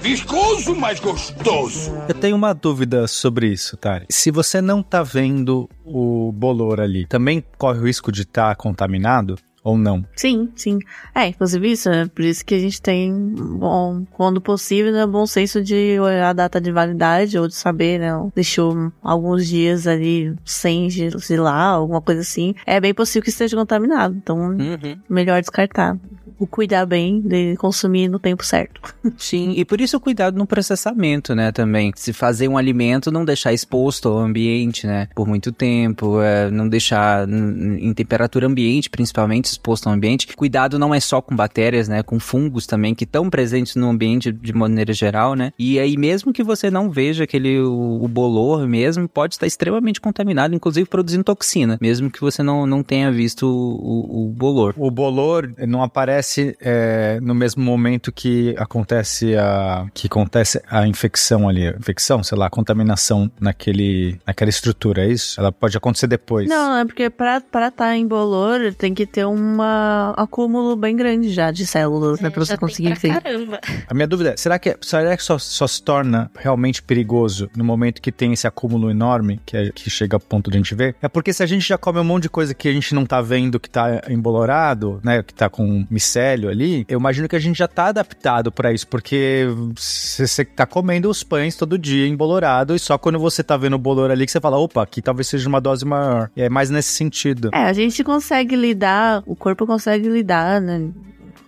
Viscoso, mas gostoso. Eu tenho uma dúvida sobre isso, Tari. Se você não tá vendo o bolor ali, também corre o risco de estar contaminado ou não? Sim, sim. É, inclusive isso, é por isso que a gente tem, bom, quando possível, né, bom senso de olhar a data de validade ou de saber, né, deixou alguns dias ali sem, sei lá, alguma coisa assim. É bem possível que esteja contaminado, então Uhum. melhor descartar. O cuidar bem de consumir no tempo certo. Sim, e por isso o cuidado no processamento, né, também. Se fazer um alimento, não deixar exposto ao ambiente, né, por muito tempo, é, não deixar em temperatura ambiente, principalmente exposto ao ambiente. Cuidado não é só com bactérias, né, com fungos também, que estão presentes no ambiente de maneira geral, né, e aí mesmo que você não veja aquele, o, o bolor mesmo, pode estar extremamente contaminado, inclusive produzindo toxina, mesmo que você não, não tenha visto o, o, o bolor. O bolor não aparece é, no mesmo momento que acontece a que acontece a infecção ali, infecção, sei lá, a contaminação naquele naquela estrutura, é isso? Ela pode acontecer depois. Não, é porque pra estar tá em bolor tem que ter um acúmulo bem grande já de células, né, pra você Já tem conseguir pra. Caramba. A minha dúvida é, será que, será que só, só se torna realmente perigoso no momento que tem esse acúmulo enorme, que, é- que chega a ponto de a gente ver? É porque se a gente já come um monte de coisa que a gente não tá vendo que tá embolorado, né, que tá com micélio ali, eu imagino que a gente já tá adaptado pra isso, porque você tá comendo os pães todo dia embolorado e só quando você tá vendo o bolor ali que você fala, opa, aqui talvez seja uma dose maior. E é mais nesse sentido. É, a gente consegue lidar, o corpo consegue lidar, né?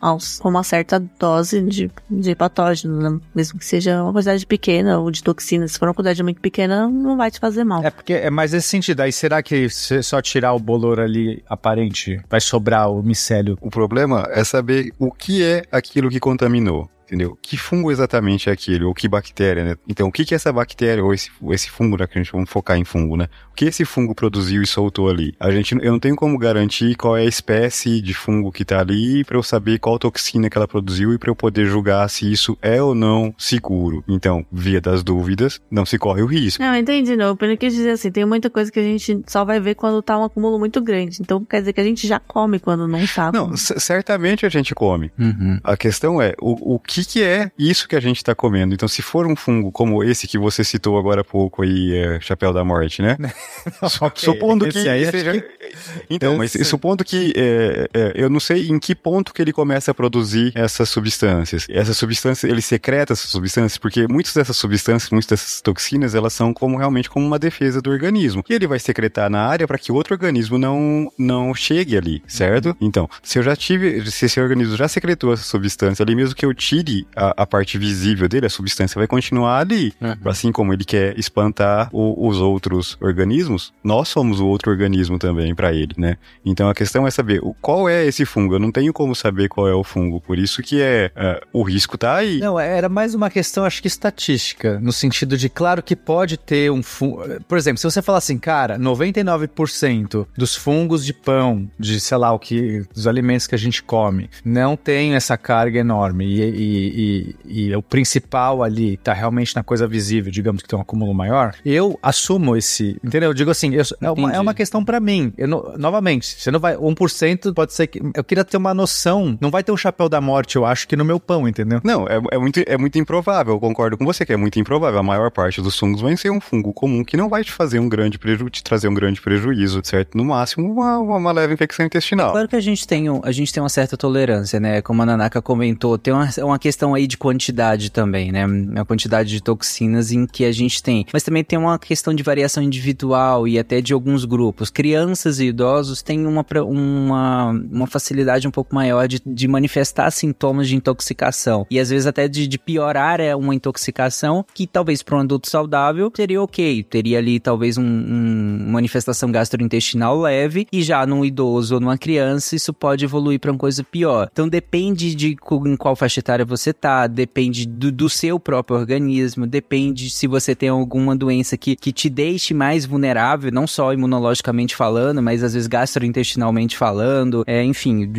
Aos- com uma certa dose de, de patógeno, né? mesmo que seja uma quantidade pequena ou de toxina. Se for uma quantidade muito pequena, não vai te fazer mal. É porque é mais nesse sentido. Aí será que se só tirar o bolor ali aparente, vai sobrar o micélio? O problema é saber o que é aquilo que contaminou. Entendeu? Que fungo exatamente é aquele, ou que bactéria, né? Então, o que que essa bactéria, ou esse, esse fungo, né, que a gente vamos focar em fungo, né? O que esse fungo produziu e soltou ali? A gente, eu não tenho como garantir qual é a espécie de fungo que tá ali para eu saber qual toxina que ela produziu e para eu poder julgar se isso é ou não seguro. Então, via das dúvidas, não se corre o risco. Não, entendi, não. Eu quis dizer assim, tem muita coisa que a gente só vai ver quando tá um acúmulo muito grande. Então, quer dizer que a gente já come quando não tá. Não, certamente a gente come. Uhum. A questão é, o, o que que é isso que a gente tá comendo? Então, se for um fungo como esse que você citou agora há pouco aí, é, Chapéu da Morte, né? okay. Supondo que... Seja... que... Então, mas supondo que é, é, eu não sei em que ponto que ele começa a produzir essas substâncias. Essas substâncias, ele secreta essas substâncias, porque muitas dessas substâncias, muitas dessas toxinas, elas são como realmente como uma defesa do organismo. E ele vai secretar na área para que outro organismo não, não chegue ali, certo? Uhum. Então, se eu já tive, se esse organismo já secretou essa substância ali, mesmo que eu tire a, a parte visível dele, a substância vai continuar ali. Uhum. Assim como ele quer espantar o, os outros organismos, nós somos o outro organismo também para ele, né? Então a questão é saber qual é esse fungo. Eu não tenho como saber qual é o fungo, por isso que é, é o risco tá aí. Não, era mais uma questão, acho que estatística, no sentido de, claro que pode ter um fungo. Por exemplo, se você falar assim, cara, 99% dos fungos de pão, de sei lá o que, dos alimentos que a gente come, não tem essa carga enorme e, e, e, e o principal ali tá realmente na coisa visível, digamos que tem um acúmulo maior, eu assumo esse, entendeu? Eu digo assim, eu, é, uma, é uma questão para mim. Eu, novamente, você não vai, 1% pode ser que, eu queria ter uma noção, não vai ter um chapéu da morte, eu acho que no meu pão, entendeu? Não, é, é muito, é muito improvável, eu concordo com você que é muito improvável. A maior parte dos fungos vai ser um fungo comum que não vai te fazer um grande prejuízo, te trazer um grande prejuízo, certo? No máximo, uma, uma leve infecção intestinal. Claro que a gente tem, a gente tem uma certa tolerância, né? Como a Nanaka comentou, tem uma, uma questão aí de quantidade também, né? A quantidade de toxinas em que a gente tem. Mas também tem uma questão de variação individual e até de alguns grupos. Crianças e idosos têm uma, uma, uma facilidade um pouco maior de, de manifestar sintomas de intoxicação. E às vezes até de, de piorar é uma intoxicação que talvez para um adulto saudável seria ok. Teria ali talvez um, um manifestação gastrointestinal leve e já num idoso ou numa criança isso pode evoluir para uma coisa pior. Então depende de em qual faixa etária você tá, depende do, do seu próprio organismo, depende se você tem alguma doença que, que te deixe mais vulnerável, não só imunologicamente falando, mas às vezes gastrointestinalmente falando, é, enfim,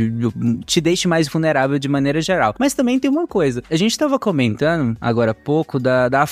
te deixe mais vulnerável de maneira geral. Mas também tem uma coisa, a gente estava comentando agora há pouco da, da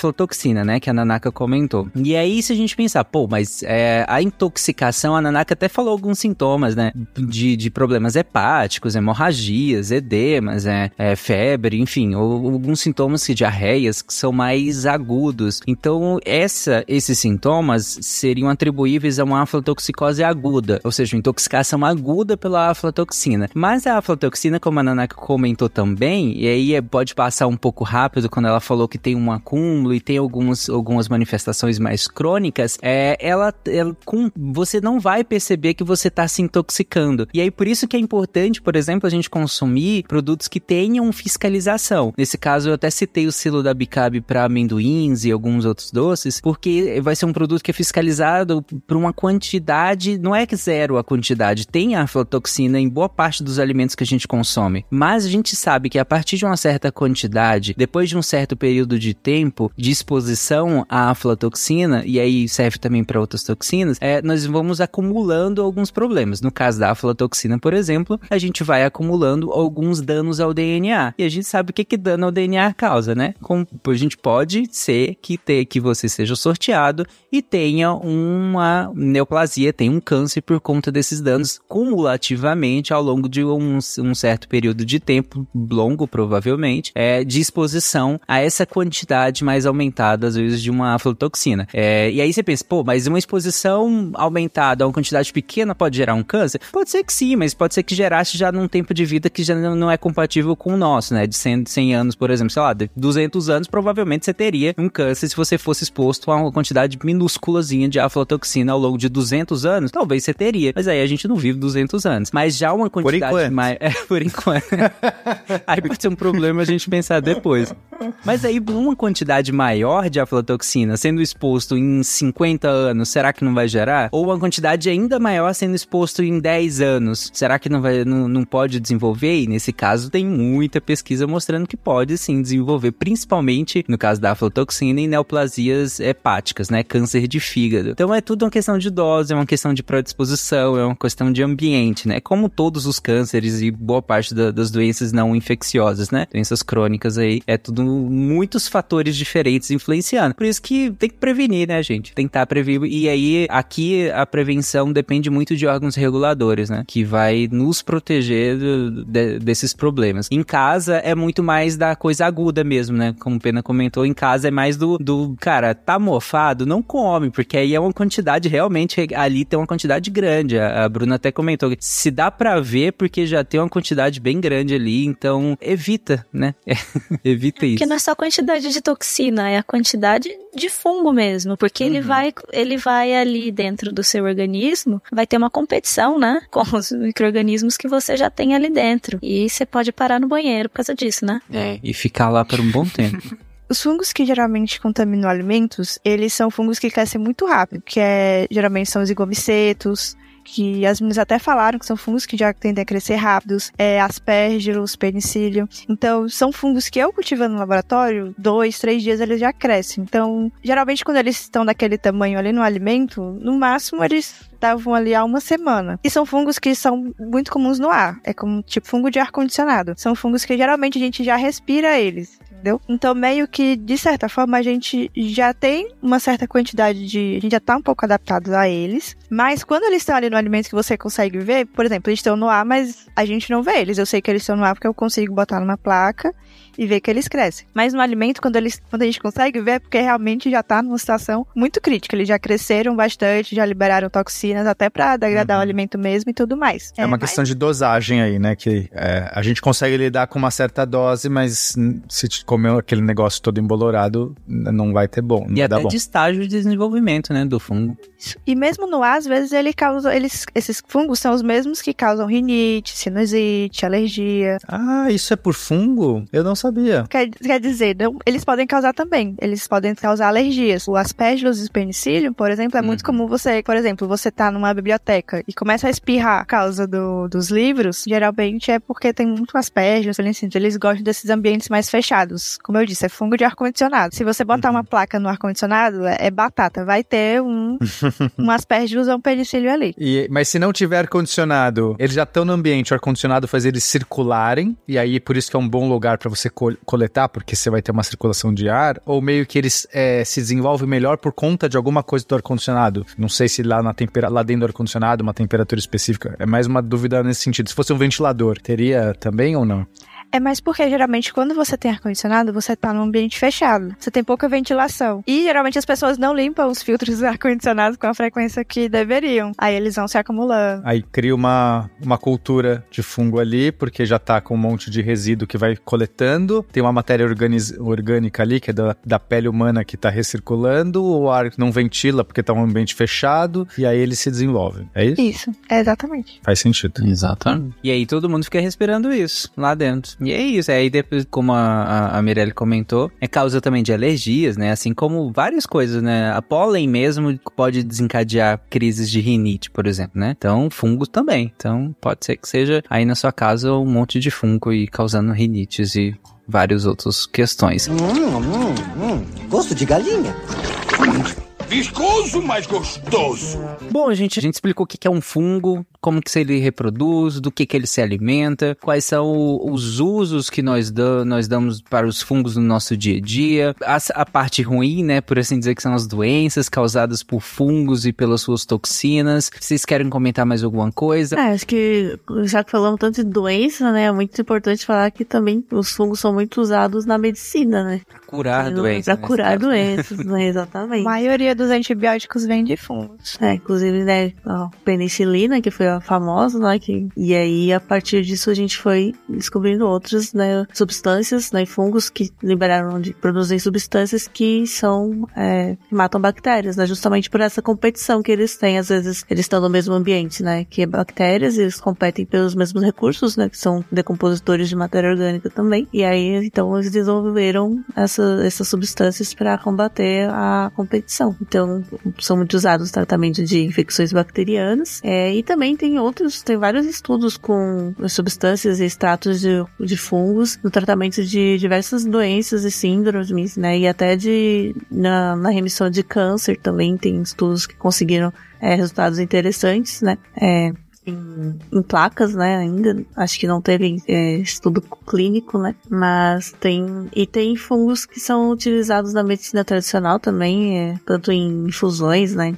né, que a Nanaka comentou. E aí se a gente pensar, pô, mas é, a intoxicação, a Nanaka até falou alguns sintomas, né, de, de problemas hepáticos, hemorragias, edemas, é, é febre, enfim, ou, alguns sintomas de diarreias que são mais agudos. Então, essa, esses sintomas seriam atribuíveis a uma aflatoxicose aguda, ou seja, intoxicação aguda pela aflatoxina. Mas a aflatoxina, como a Nanaka comentou também, e aí é, pode passar um pouco rápido quando ela falou que tem um acúmulo e tem algumas, algumas manifestações mais crônicas, é, ela, ela com, você não vai perceber que você está se intoxicando. E aí por isso que é importante, por exemplo, a gente consumir produtos que tenham fiscalização. Nesse caso, eu até citei o silo da Bicabe para amendoins e alguns outros doces, porque vai ser um produto que é fiscalizado por uma quantidade, não é que zero a quantidade, tem aflatoxina em boa parte dos alimentos que a gente consome, mas a gente sabe que a partir de uma certa quantidade, depois de um certo período de tempo de exposição à aflatoxina, e aí serve também para outras toxinas, é, nós vamos acumulando alguns problemas. No caso da aflatoxina, por exemplo, a gente vai acumulando alguns danos ao DNA. E a gente sabe o que, que dano ao DNA causa, né? Como a gente pode ser que, ter, que você seja sorteado e tenha uma neoplasia, tenha um câncer por conta desses danos cumulativamente ao longo de um, um certo período de tempo, longo provavelmente, é, de exposição a essa quantidade mais aumentada, às vezes, de uma aflatoxina. É, e aí você pensa, pô, mas uma exposição aumentada a uma quantidade pequena pode gerar um câncer? Pode ser que sim, mas pode ser que gerasse já num tempo de vida que já não é compatível com o nosso, né? De 100, 100 anos, por exemplo, sei lá, de 200 anos, provavelmente você teria um câncer se você fosse exposto a uma quantidade minúsculazinha de aflatoxina ao longo de 200 anos. Talvez você teria. Mas aí a gente não vive 200 anos. Mas já uma quantidade mais. É, por enquanto. aí pode ser um problema a gente pensar depois. Mas aí, uma quantidade maior de aflatoxina sendo exposto em 50 anos, será que não vai gerar? Ou uma quantidade ainda maior sendo exposto em 10 anos, será que não, vai, não, não pode desenvolver? E nesse caso, tem muita pesquisa mostrando que pode sim desenvolver, principalmente no caso da aflatoxina em neoplasias hepáticas, né? Câncer de fígado. Então é tudo uma questão de dose, é uma questão de predisposição, é uma questão de ambiente, né? Como todos os cânceres e boa parte da, das doenças não infecciosas, né? Doenças crônicas aí, é tudo muitos fatores diferentes influenciando. Por isso que tem que prevenir, né, gente? Tentar prevenir. E aí, aqui a prevenção depende muito de órgãos reguladores, né? Que vai nos proteger de, desses problemas. Em casa é muito mais da coisa aguda mesmo, né? Como o Pena comentou, em casa é mais do, do cara, tá mofado, não come, porque aí é uma quantidade realmente, ali tem uma quantidade grande. A, a Bruna até comentou que se dá para ver, porque já tem uma quantidade bem grande ali, então evita, né? evita isso. Porque não é só a quantidade de toxina, é a quantidade de fungo mesmo, porque uhum. ele vai ele vai ali dentro do seu organismo, vai ter uma competição, né, com os microrganismos que você já tem ali dentro. E você pode parar no banheiro por causa disso, né? É, e ficar lá por um bom tempo. Os fungos que geralmente contaminam alimentos, eles são fungos que crescem muito rápido, que é, geralmente são os igomicetos, que as meninas até falaram que são fungos que já tendem a crescer rápidos, é, aspergillus, penicillium. Então, são fungos que eu cultivando no laboratório, dois, três dias eles já crescem. Então, geralmente quando eles estão daquele tamanho ali no alimento, no máximo eles estavam ali há uma semana. E são fungos que são muito comuns no ar. É como tipo fungo de ar-condicionado. São fungos que geralmente a gente já respira eles entendeu? Então, meio que, de certa forma, a gente já tem uma certa quantidade de. A gente já tá um pouco adaptado a eles. Mas quando eles estão ali no alimento que você consegue ver, por exemplo, eles estão no ar, mas a gente não vê eles. Eu sei que eles estão no ar porque eu consigo botar numa placa e ver que eles crescem. Mas no alimento, quando, eles, quando a gente consegue ver, é porque realmente já tá numa situação muito crítica. Eles já cresceram bastante, já liberaram toxinas até para degradar uhum. o alimento mesmo e tudo mais. É, é uma mas... questão de dosagem aí, né? Que é, a gente consegue lidar com uma certa dose, mas se comer aquele negócio todo embolorado, não vai ter bom. e até bom. de estágio de desenvolvimento, né, do fungo. E mesmo no ar, às vezes ele causa, eles, esses fungos são os mesmos que causam rinite, sinusite, alergia. Ah, isso é por fungo? Eu não sabia. Quer, quer dizer, não, eles podem causar também. Eles podem causar alergias. O aspergillus e o penicillium, por exemplo, é muito uhum. comum você, por exemplo, você tá numa biblioteca e começa a espirrar por causa do, dos livros, geralmente é porque tem muito aspergillus, penicillium, eles gostam desses ambientes mais fechados. Como eu disse, é fungo de ar-condicionado. Se você botar uhum. uma placa no ar-condicionado, é, é, batata. Vai ter um, um aspergillus ou um penicillium ali. E, mas se não tiver ar-condicionado, eles já estão no ambiente, o ar-condicionado faz eles circularem, e aí por isso que é um bom lugar para você coletar, porque você vai ter uma circulação de ar, ou meio que eles é, se desenvolvem melhor por conta de alguma coisa do ar-condicionado. Não sei se lá, na tempera lá dentro do ar-condicionado, uma temperatura específica. É mais uma dúvida nesse sentido. Se fosse um ventilador, teria também ou não? É mais porque geralmente quando você tem ar-condicionado, você tá num ambiente fechado. Você tem pouca ventilação. E geralmente as pessoas não limpam os filtros do ar-condicionado com a frequência que deveriam. Aí eles vão se acumulando. Aí cria uma, uma cultura de fungo ali, porque já tá com um monte de resíduo que vai coletando. Tem uma matéria orgânica ali, que é da, da pele humana que tá recirculando. O ar não ventila porque tá um ambiente fechado. E aí ele se desenvolve. É isso? Isso, é exatamente. Faz sentido. Exatamente. E aí todo mundo fica respirando isso lá dentro. E é isso. Aí depois, como a, a Mirelle comentou, é causa também de alergias, né? Assim como várias coisas, né? A pólen mesmo pode desencadear crises de rinite, por exemplo, né? Então, fungo também. Então, pode ser que seja aí na sua casa um monte de fungo e causando rinites e várias outras questões. Hum, hum, hum. Gosto de galinha. Viscoso, mas gostoso. Bom, gente, a gente explicou o que é um fungo, como que ele reproduz, do que que ele se alimenta, quais são os usos que nós, da, nós damos para os fungos no nosso dia a dia, a, a, parte ruim, né, por assim dizer, que são as doenças causadas por fungos e pelas suas toxinas. Vocês querem comentar mais alguma coisa? É, acho que já que falamos tanto de doença, né, é muito importante falar que também os fungos são muito usados na medicina, né? Pra curar doenças. Pra né, curar doenças, né, exatamente. A maioria dos antibióticos vem de fungos. É, inclusive, né, a penicilina, que foi famosa, né? Que, e aí, a partir disso, a gente foi descobrindo outras, né, substâncias, né, fungos que liberaram de produzir substâncias que são, é, que matam bactérias, né? Justamente por essa competição que eles têm. Às vezes, eles estão no mesmo ambiente, né? Que é bactérias, eles competem pelos mesmos recursos, né? Que são decompositores de matéria orgânica também. E aí, então, eles desenvolveram essa, essas substâncias para combater a competição. Então, são muito usados no tratamento de infecções bacterianas. É, e também tem outros, tem vários estudos com substâncias e extratos de, de fungos no tratamento de diversas doenças e síndromes, né? E até de, na, na remissão de câncer também tem estudos que conseguiram é, resultados interessantes, né? É, em, em, placas, né, ainda. Acho que não teve é, estudo clínico, né? Mas tem. E tem fungos que são utilizados na medicina tradicional também, é, tanto em infusões, né?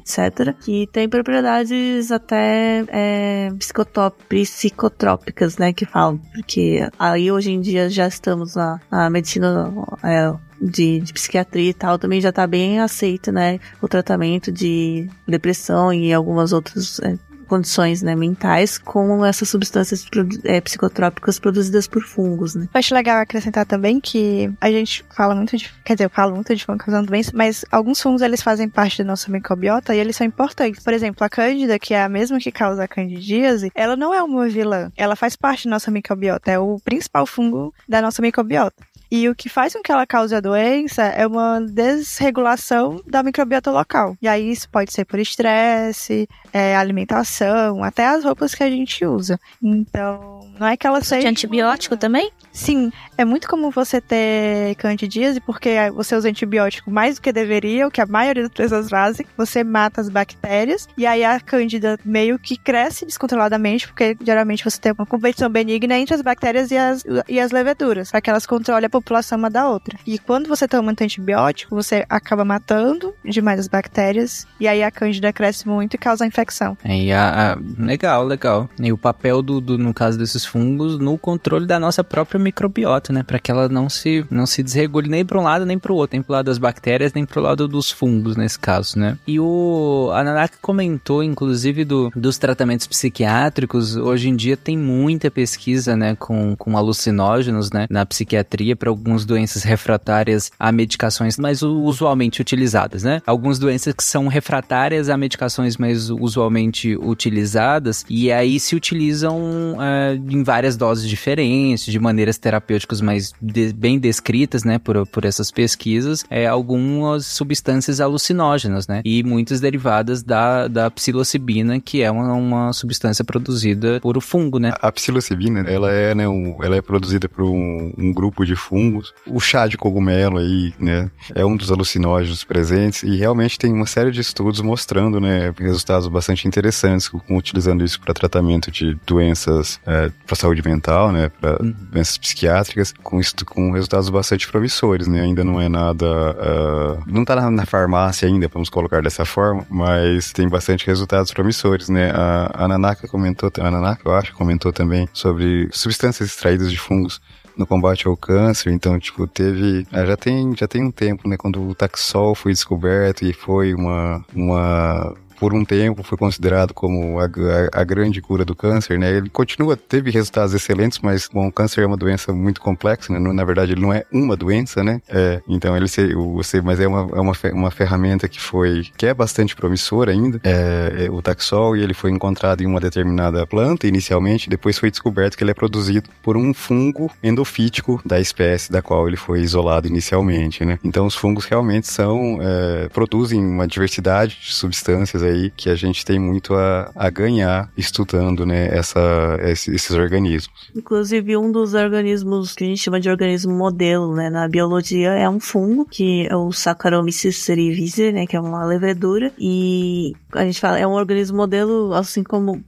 Etc., que tem propriedades até é, psicotrópicas, né, que falam, porque aí hoje em dia já estamos na, na medicina é, de, de, psiquiatria e tal, também já está bem aceita, né, o tratamento de depressão e algumas outras é, condições né, mentais com essas substâncias é, psicotrópicas produzidas por fungos, né? Eu acho legal acrescentar também que a gente fala muito de, quer dizer, eu falo muito de fungos causando doenças, mas alguns fungos eles fazem parte da nossa microbiota e eles são importantes. Por exemplo, a cândida, que é a mesma que causa a candidíase, ela não é uma vilã, ela faz parte da nossa microbiota, é o principal fungo da nossa microbiota. E o que faz com que ela cause a doença é uma desregulação da microbiota local. E aí isso pode ser por estresse, é, alimentação, até as roupas que a gente usa. Então, não é que ela seja. De antibiótico também? Sim, é muito comum você ter candidíase porque você usa antibiótico mais do que deveria, o que a maioria das pessoas fazem. Você mata as bactérias e aí a cândida meio que cresce descontroladamente, porque geralmente você tem uma competição benigna entre as bactérias e as, e as leveduras, para que elas controlem a população uma da outra. E quando você toma muito antibiótico, você acaba matando demais as bactérias e aí a cândida cresce muito e causa infecção. É, a, a, legal, legal. E o papel do, do, no caso desses fungos, no controle da nossa própria microbiota, né? Para que ela não se, não se desregule nem para um lado nem para o outro, nem para o lado das bactérias, nem para o lado dos fungos, nesse caso, né? E o Ananak comentou, inclusive, do, dos tratamentos psiquiátricos. Hoje em dia tem muita pesquisa, né, com, com alucinógenos, né, na psiquiatria para algumas doenças refratárias a medicações mais usualmente utilizadas, né? Algumas doenças que são refratárias a medicações mais usualmente utilizadas e aí se utilizam é, em várias doses diferentes, de maneiras terapêuticas mais de, bem descritas, né, por, por essas pesquisas, é, algumas substâncias alucinógenas, né, e muitas derivadas da, da psilocibina, que é uma, uma substância produzida por o fungo, né. A psilocibina, ela é, né, um, ela é produzida por um, um grupo de fungos. O chá de cogumelo aí, né, é um dos alucinógenos presentes e realmente tem uma série de estudos mostrando, né, resultados bastante interessantes com, utilizando isso para tratamento de doenças é, para saúde mental, né, para uhum. doenças psiquiátricas, com, com resultados bastante promissores, né? Ainda não é nada. Uh, não tá na, na, farmácia ainda, vamos colocar dessa forma, mas tem bastante resultados promissores, né? A, a Nanaka comentou, a Nanaka, eu acho, comentou também sobre substâncias extraídas de fungos no combate ao câncer, então, tipo, teve, ah, já tem, já tem um tempo, né, quando o Taxol foi descoberto e foi uma, uma por um tempo foi considerado como a, a, a, grande cura do câncer, né? Ele continua, teve resultados excelentes, mas bom, o câncer é uma doença muito complexa, né? Na verdade, ele não é uma doença, né? É, então ele se, mas é uma, é uma, uma ferramenta que foi, que é bastante promissora ainda, é, é o taxol, e ele foi encontrado em uma determinada planta inicialmente, depois foi descoberto que ele é produzido por um fungo endofítico da espécie da qual ele foi isolado inicialmente, né? Então os fungos realmente são, é, produzem uma diversidade de substâncias aí que a gente tem muito a, a ganhar estudando, né, essa, esses organismos. Inclusive, um dos organismos que a gente chama de organismo modelo, né, na biologia é um fungo, que é o Saccharomyces cerevisiae, né, que é uma levedura, e a gente fala, é um organismo modelo, assim como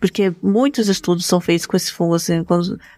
porque muitos estudos são feitos com esse fungo, assim,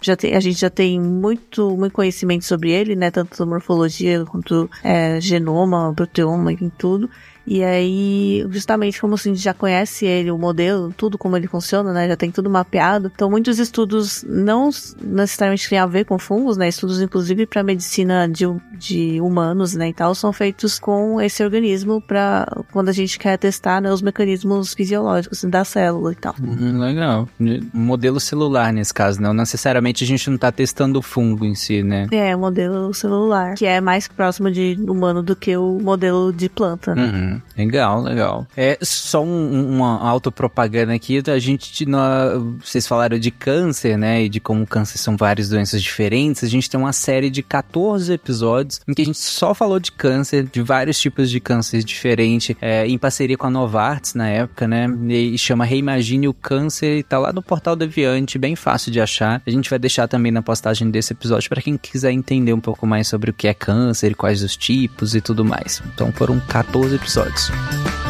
já tem, a gente já tem muito, muito conhecimento sobre ele, né, tanto morfologia quanto é, genoma, proteoma e tudo, E aí, justamente como a gente já conhece ele, o modelo, tudo como ele funciona, né? Já tem tudo mapeado. Então, muitos estudos não necessariamente têm a ver com fungos, né? Estudos, inclusive, para medicina de, de humanos, né? E tal, são feitos com esse organismo para quando a gente quer testar né, os mecanismos fisiológicos da célula e tal. Hum, legal. Modelo celular nesse caso, não necessariamente a gente não tá testando o fungo em si, né? É, modelo celular, que é mais próximo de humano do que o modelo de planta. Uhum. Legal, legal. É só um, uma autopropaganda aqui, a gente, vocês falaram de câncer, né, e de como câncer são várias doenças diferentes, a gente tem uma série de 14 episódios em que a gente só falou de câncer, de vários tipos de câncer diferentes, é, em parceria com a Novartis na época, né, e chama Reimagine o Câncer, e tá lá no Portal Deviante, bem fácil de achar. A gente vai deixar também na postagem desse episódio para quem quiser entender um pouco mais sobre o que é câncer, quais os tipos e tudo mais. Então foram 14 episódios. Chegamos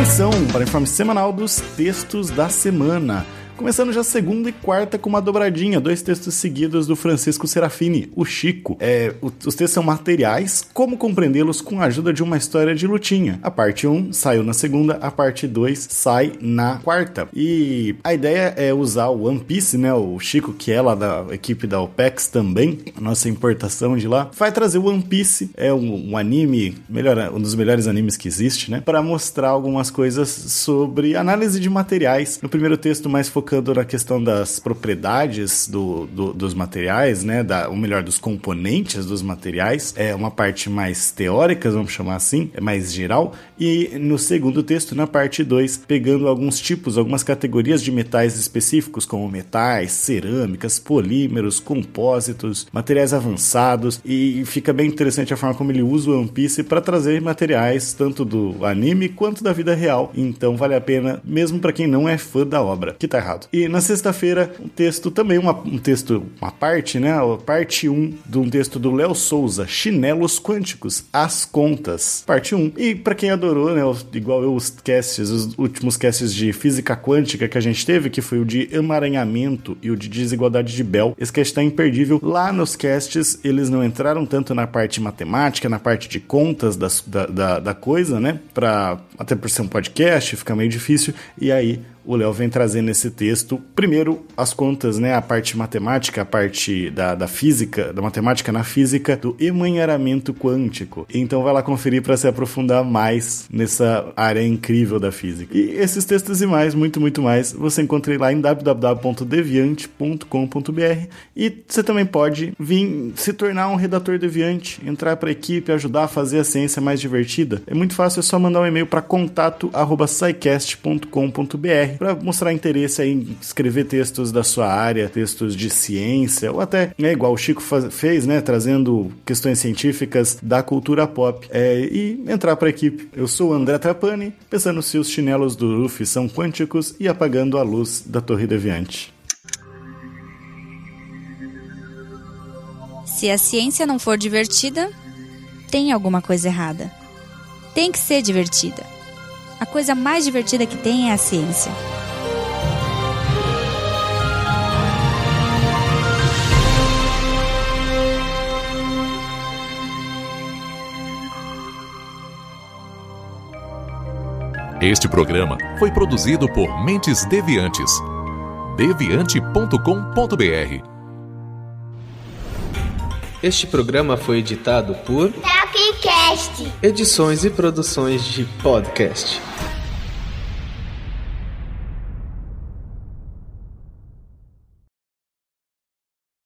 Atenção para o informe semanal dos textos da semana. Começando já segunda e quarta com uma dobradinha, dois textos seguidos do Francisco Serafini, o Chico. É, os textos são materiais, como compreendê-los com a ajuda de uma história de lutinha. A parte 1 saiu na segunda, a parte 2 sai na quarta. E a ideia é usar o One Piece, né? O Chico, que é lá da equipe da OPEX também, nossa importação de lá, vai trazer o One Piece, é um, um anime, melhor, um dos melhores animes que existe, né? Para mostrar algumas coisas sobre análise de materiais. No primeiro texto, mais focado focando na questão das propriedades do, do, dos materiais, né? Da, ou melhor, dos componentes dos materiais. É uma parte mais teórica, vamos chamar assim, é mais geral. E no segundo texto, na parte 2, pegando alguns tipos, algumas categorias de metais específicos, como metais, cerâmicas, polímeros, compósitos, materiais avançados. E fica bem interessante a forma como ele usa o One Piece para trazer materiais tanto do anime quanto da vida real. Então vale a pena, mesmo para quem não é fã da obra, que tá errado. E na sexta-feira, um texto também, uma, um texto, uma parte, né? Parte 1 um, de um texto do Léo Souza, Chinelos Quânticos, As Contas, parte 1. E para quem adorou, né? Igual eu, os casts, os últimos casts de física quântica que a gente teve, que foi o de emaranhamento e o de desigualdade de Bell, esse cast tá imperdível. Lá nos casts, eles não entraram tanto na parte matemática, na parte de contas das, da, da, da coisa, né? Pra, até por ser um podcast, fica meio difícil. E aí, o Léo vem trazendo nesse texto, primeiro, as contas, né, a parte matemática, a parte da, da física, da matemática na física, do emaranhamento quântico. Então vai lá conferir para se aprofundar mais nessa área incrível da física. E esses textos e mais, muito, muito mais, você encontra lá em www.deviante.com.br e você também pode vir se tornar um redator deviante, entrar para a equipe, ajudar a fazer a ciência mais divertida. É muito fácil, é só mandar um e-mail para contato@scicast.com.br para mostrar interesse em escrever textos da sua área, textos de ciência, ou até, né, igual o Chico fez, né, trazendo questões científicas da cultura pop, é, e entrar para a equipe. Eu sou o André Trapani, pensando se os chinelos do Luffy são quânticos e apagando a luz da Torre Deviante. Se a ciência não for divertida, tem alguma coisa errada. Tem que ser divertida. A coisa mais divertida que tem é a ciência. Este programa foi produzido por Mentes Deviantes. deviante.com.br Este programa foi editado por Tapcast. Edições e Produções de Podcast.